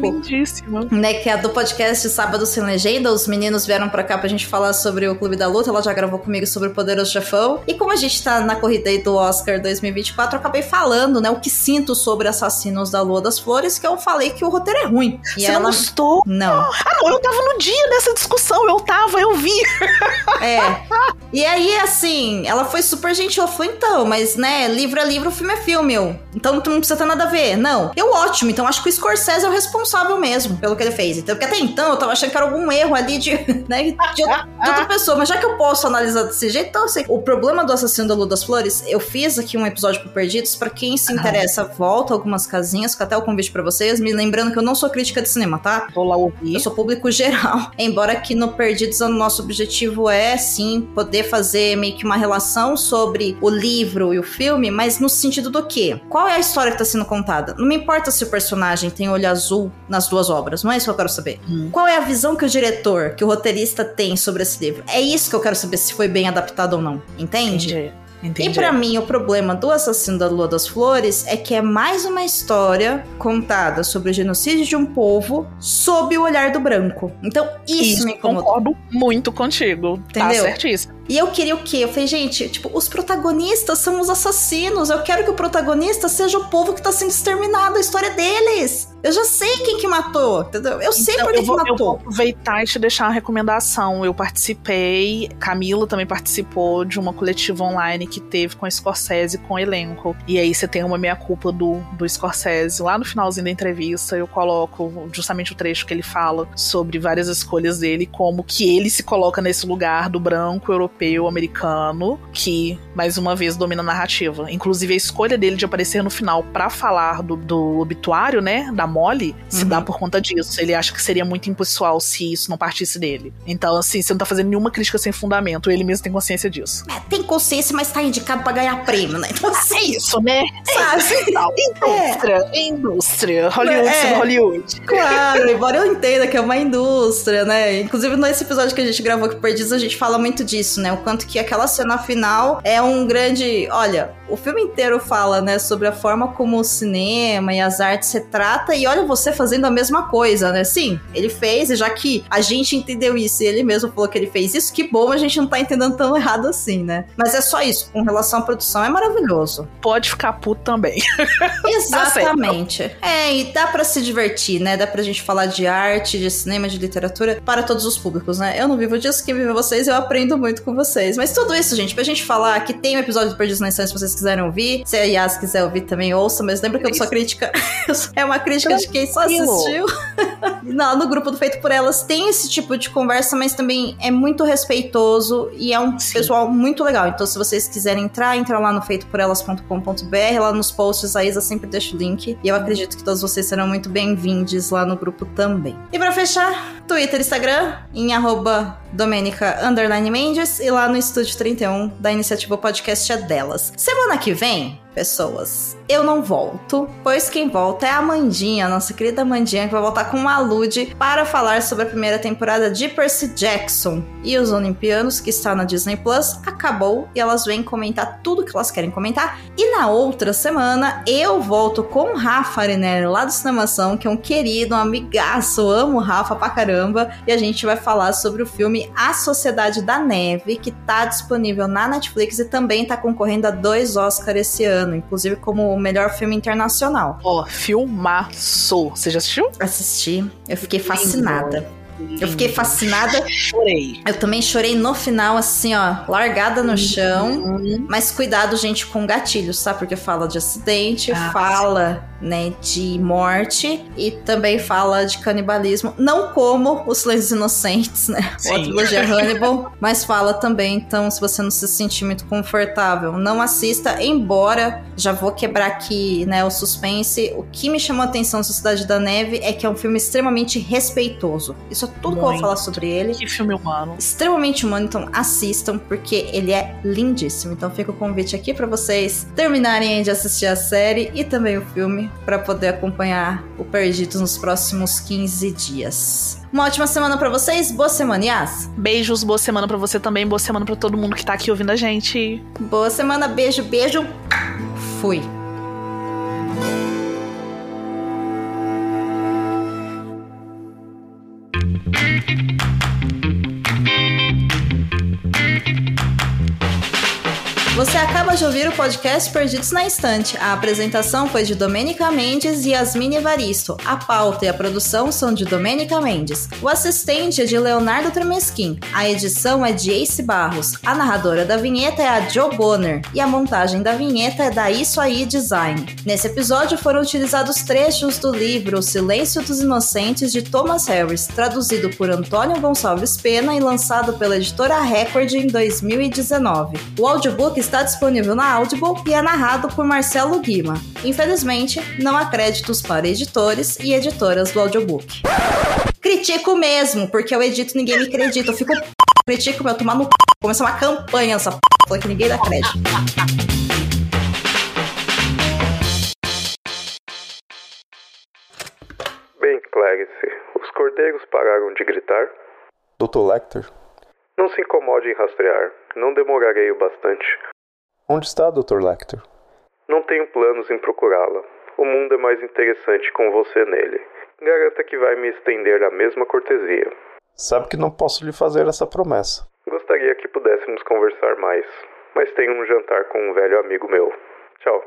lindíssima. né, que é a do podcast Sábado Sem Legenda. Os meninos vieram pra cá pra gente falar sobre o Clube da Luta. Ela já gravou comigo sobre o Poderoso Chefão. E como a gente tá na corrida aí do Oscar 2024, eu acabei falando, né, o que sinto sobre Assassinos da Lua das Flores, que eu falei que o roteiro é ruim. E Você não ela... gostou? Não, Ah, não, eu tava no dia dessa discussão, eu tava, eu vi. é. [LAUGHS] E aí, assim, ela foi super gentil. Ela falou, então, mas, né, livro é livro, filme é filme. Eu, então tu não precisa ter nada a ver. Não. Eu, ótimo. Então acho que o Scorsese é o responsável mesmo pelo que ele fez. Então, porque até então eu tava achando que era algum erro ali de, [LAUGHS] né, de, outra- pessoa. Mas já que eu posso analisar desse jeito, então, assim, o problema do Assassino da Lua das Flores, eu fiz aqui um episódio pro Perdidos. Pra quem se interessa, volta algumas casinhas, fica até o convite pra vocês. Me lembrando que eu não sou crítica de cinema, tá? Vou lá ouvir. Eu sou público geral. [LAUGHS] Embora aqui no Perdidos o nosso objetivo é sim poder fazer meio que uma relação sobre o livro e o filme, mas no sentido do quê? Qual é a história que está sendo contada? Não me importa se o personagem tem olho azul nas duas obras, não é isso que eu quero saber. Hum. Qual é a visão que o diretor, que o roteirista tem sobre esse livro? É isso que eu quero saber se foi bem adaptado ou não. Entende? Entendi. Entendi. E pra mim, o problema do Assassino da Lua das Flores é que é mais uma história contada sobre o genocídio de um povo sob o olhar do branco. Então, isso, Isso, me incomodou. concordo muito contigo. Tá Entendeu? certíssimo. E eu queria o quê? Eu falei, gente, tipo, os protagonistas são os assassinos. Eu quero que o protagonista seja o povo que tá sendo exterminado, a história deles. Eu já sei quem que matou, entendeu? Eu sei Então, por que eu, vou, que eu matou. vou aproveitar e te deixar uma recomendação. Eu participei, Camila também participou de uma coletiva online que teve com a Scorsese com o elenco. E aí você tem uma meia-culpa do, do Scorsese. Lá no finalzinho da entrevista, eu coloco justamente o trecho que ele fala sobre várias escolhas dele, como que ele se coloca nesse lugar do branco, europeu, americano, que, mais uma vez, domina a narrativa. Inclusive, a escolha dele de aparecer no final pra falar do, do obituário, né, da Molly, se Uhum. dá por conta disso. Ele acha que seria muito impessoal se isso não partisse dele. Então, assim, você não tá fazendo nenhuma crítica sem fundamento. Ele mesmo tem consciência disso. É, tem consciência, mas tá indicado pra ganhar prêmio, né? Então, assim, É isso, né? sabe? Indústria, indústria. Hollywood É. Hollywood. Claro, [LAUGHS] embora eu entenda que é uma indústria, né? Inclusive, nesse episódio que a gente gravou aqui Perdidos, a gente fala muito disso, né? O quanto que aquela cena final é um grande. Olha, o filme inteiro fala, né, sobre a forma como o cinema e as artes retrata, e olha você fazendo a mesma coisa, né? Sim, ele fez, e já que a gente entendeu isso e ele mesmo falou que ele fez isso, que bom a gente não tá entendendo tão errado assim, né? Mas é só isso, com relação à produção, é maravilhoso. Pode ficar puto também. [LAUGHS] Exatamente. é, e dá pra se divertir, né? Dá pra gente falar de arte, de cinema, de literatura para todos os públicos, né? Eu não vivo disso, quem vive vocês, eu aprendo muito com vocês. Mas tudo isso, gente, pra gente falar que tem um episódio do Perdidos na Instância, se vocês quiserem ouvir. Se a Yas quiser ouvir também, ouça, mas lembra que eu não sou crítica. [LAUGHS] é uma crítica de quem só assistiu. [LAUGHS] Não, no grupo do Feito por Elas tem esse tipo de conversa, mas também é muito respeitoso e é um Sim. pessoal muito legal. Então, se vocês quiserem entrar, entra lá no feitoporelas.com.br, lá nos posts, a Isa sempre deixa o link. E eu acredito que todos vocês serão muito bem-vindos lá no grupo também. E pra fechar, Twitter, Instagram, em arroba Mendes e lá no Estúdio 31 da iniciativa Podcast é delas. Semana que vem, pessoas, eu não volto, pois quem volta é a Amandinha, nossa querida Amandinha, que vai voltar com uma alude para falar sobre a primeira temporada de Percy Jackson. E os Olimpianos, que está na Disney Plus, acabou e elas vêm comentar tudo que elas querem comentar. E na outra semana, eu volto com o Rafa Arenelli, lá do Cinemação, que é um querido, um amigaço, amo o Rafa pra caramba. E a gente vai falar sobre o filme A Sociedade da Neve, que tá disponível na Netflix e também tá concorrendo a dois Oscars esse ano, inclusive como o melhor filme internacional. Ó, filmaço. Você já assistiu? Assisti, eu fiquei fascinada. Eu fiquei fascinada. Chorei. Eu também chorei no final, assim, ó, largada no chão. Hum, Mas cuidado, gente, com gatilhos, tá? Porque fala de acidente, Ah, fala, né, de morte e também fala de canibalismo. Não como os Silêncios Inocentes, né? Ou a Sim. trilogia Hannibal, mas fala também. Então, se você não se sentir muito confortável, não assista. Embora, já vou quebrar aqui, né, o suspense. O que me chamou a atenção na Sociedade da Neve é que é um filme extremamente respeitoso. Isso é tudo que eu vou Muito. falar sobre ele Que filme humano. extremamente humano, então assistam, porque ele é lindíssimo. Então fica o convite aqui pra vocês terminarem de assistir a série e também o filme, pra poder acompanhar o Perdidos nos próximos 15 dias. Uma ótima semana pra vocês, boa semana, Yas! Beijos, boa semana pra você também, boa semana pra todo mundo que tá aqui ouvindo a gente. Boa semana, beijo, beijo, fui! Você acaba de ouvir o podcast Perdidos na Estante. A apresentação foi de Domênica Mendes e Yasmine Evaristo. A pauta e a produção são de Domênica Mendes. O assistente é de Leonardo Tremesquim. A edição é de Ace Barros. A narradora da vinheta é a Joe Bonner. E a montagem da vinheta é da Isso Aí Design. Nesse episódio foram utilizados trechos do livro O Silêncio dos Inocentes de Thomas Harris, traduzido por Antônio Gonçalves Pena e lançado pela editora Record em 2019. O audiobook está disponível na Audible e é narrado por Marcelo Guima. Infelizmente, não há créditos para editores e editoras do audiobook. Critico mesmo, porque eu edito e ninguém me acredita. Eu fico p... critico meu tomar no c... começar uma campanha nessa p... que ninguém dá crédito. Bem, Clarice, os cordeiros pararam de gritar? Dr. Lecter? Não se incomode em rastrear. Não demorarei o bastante. Onde está, Dr. Lecter? Não tenho planos em procurá-la. O mundo é mais interessante com você nele. Garanta que vai me estender a mesma cortesia. Sabe que não posso lhe fazer essa promessa. Gostaria que pudéssemos conversar mais, mas tenho um jantar com um velho amigo meu. Tchau.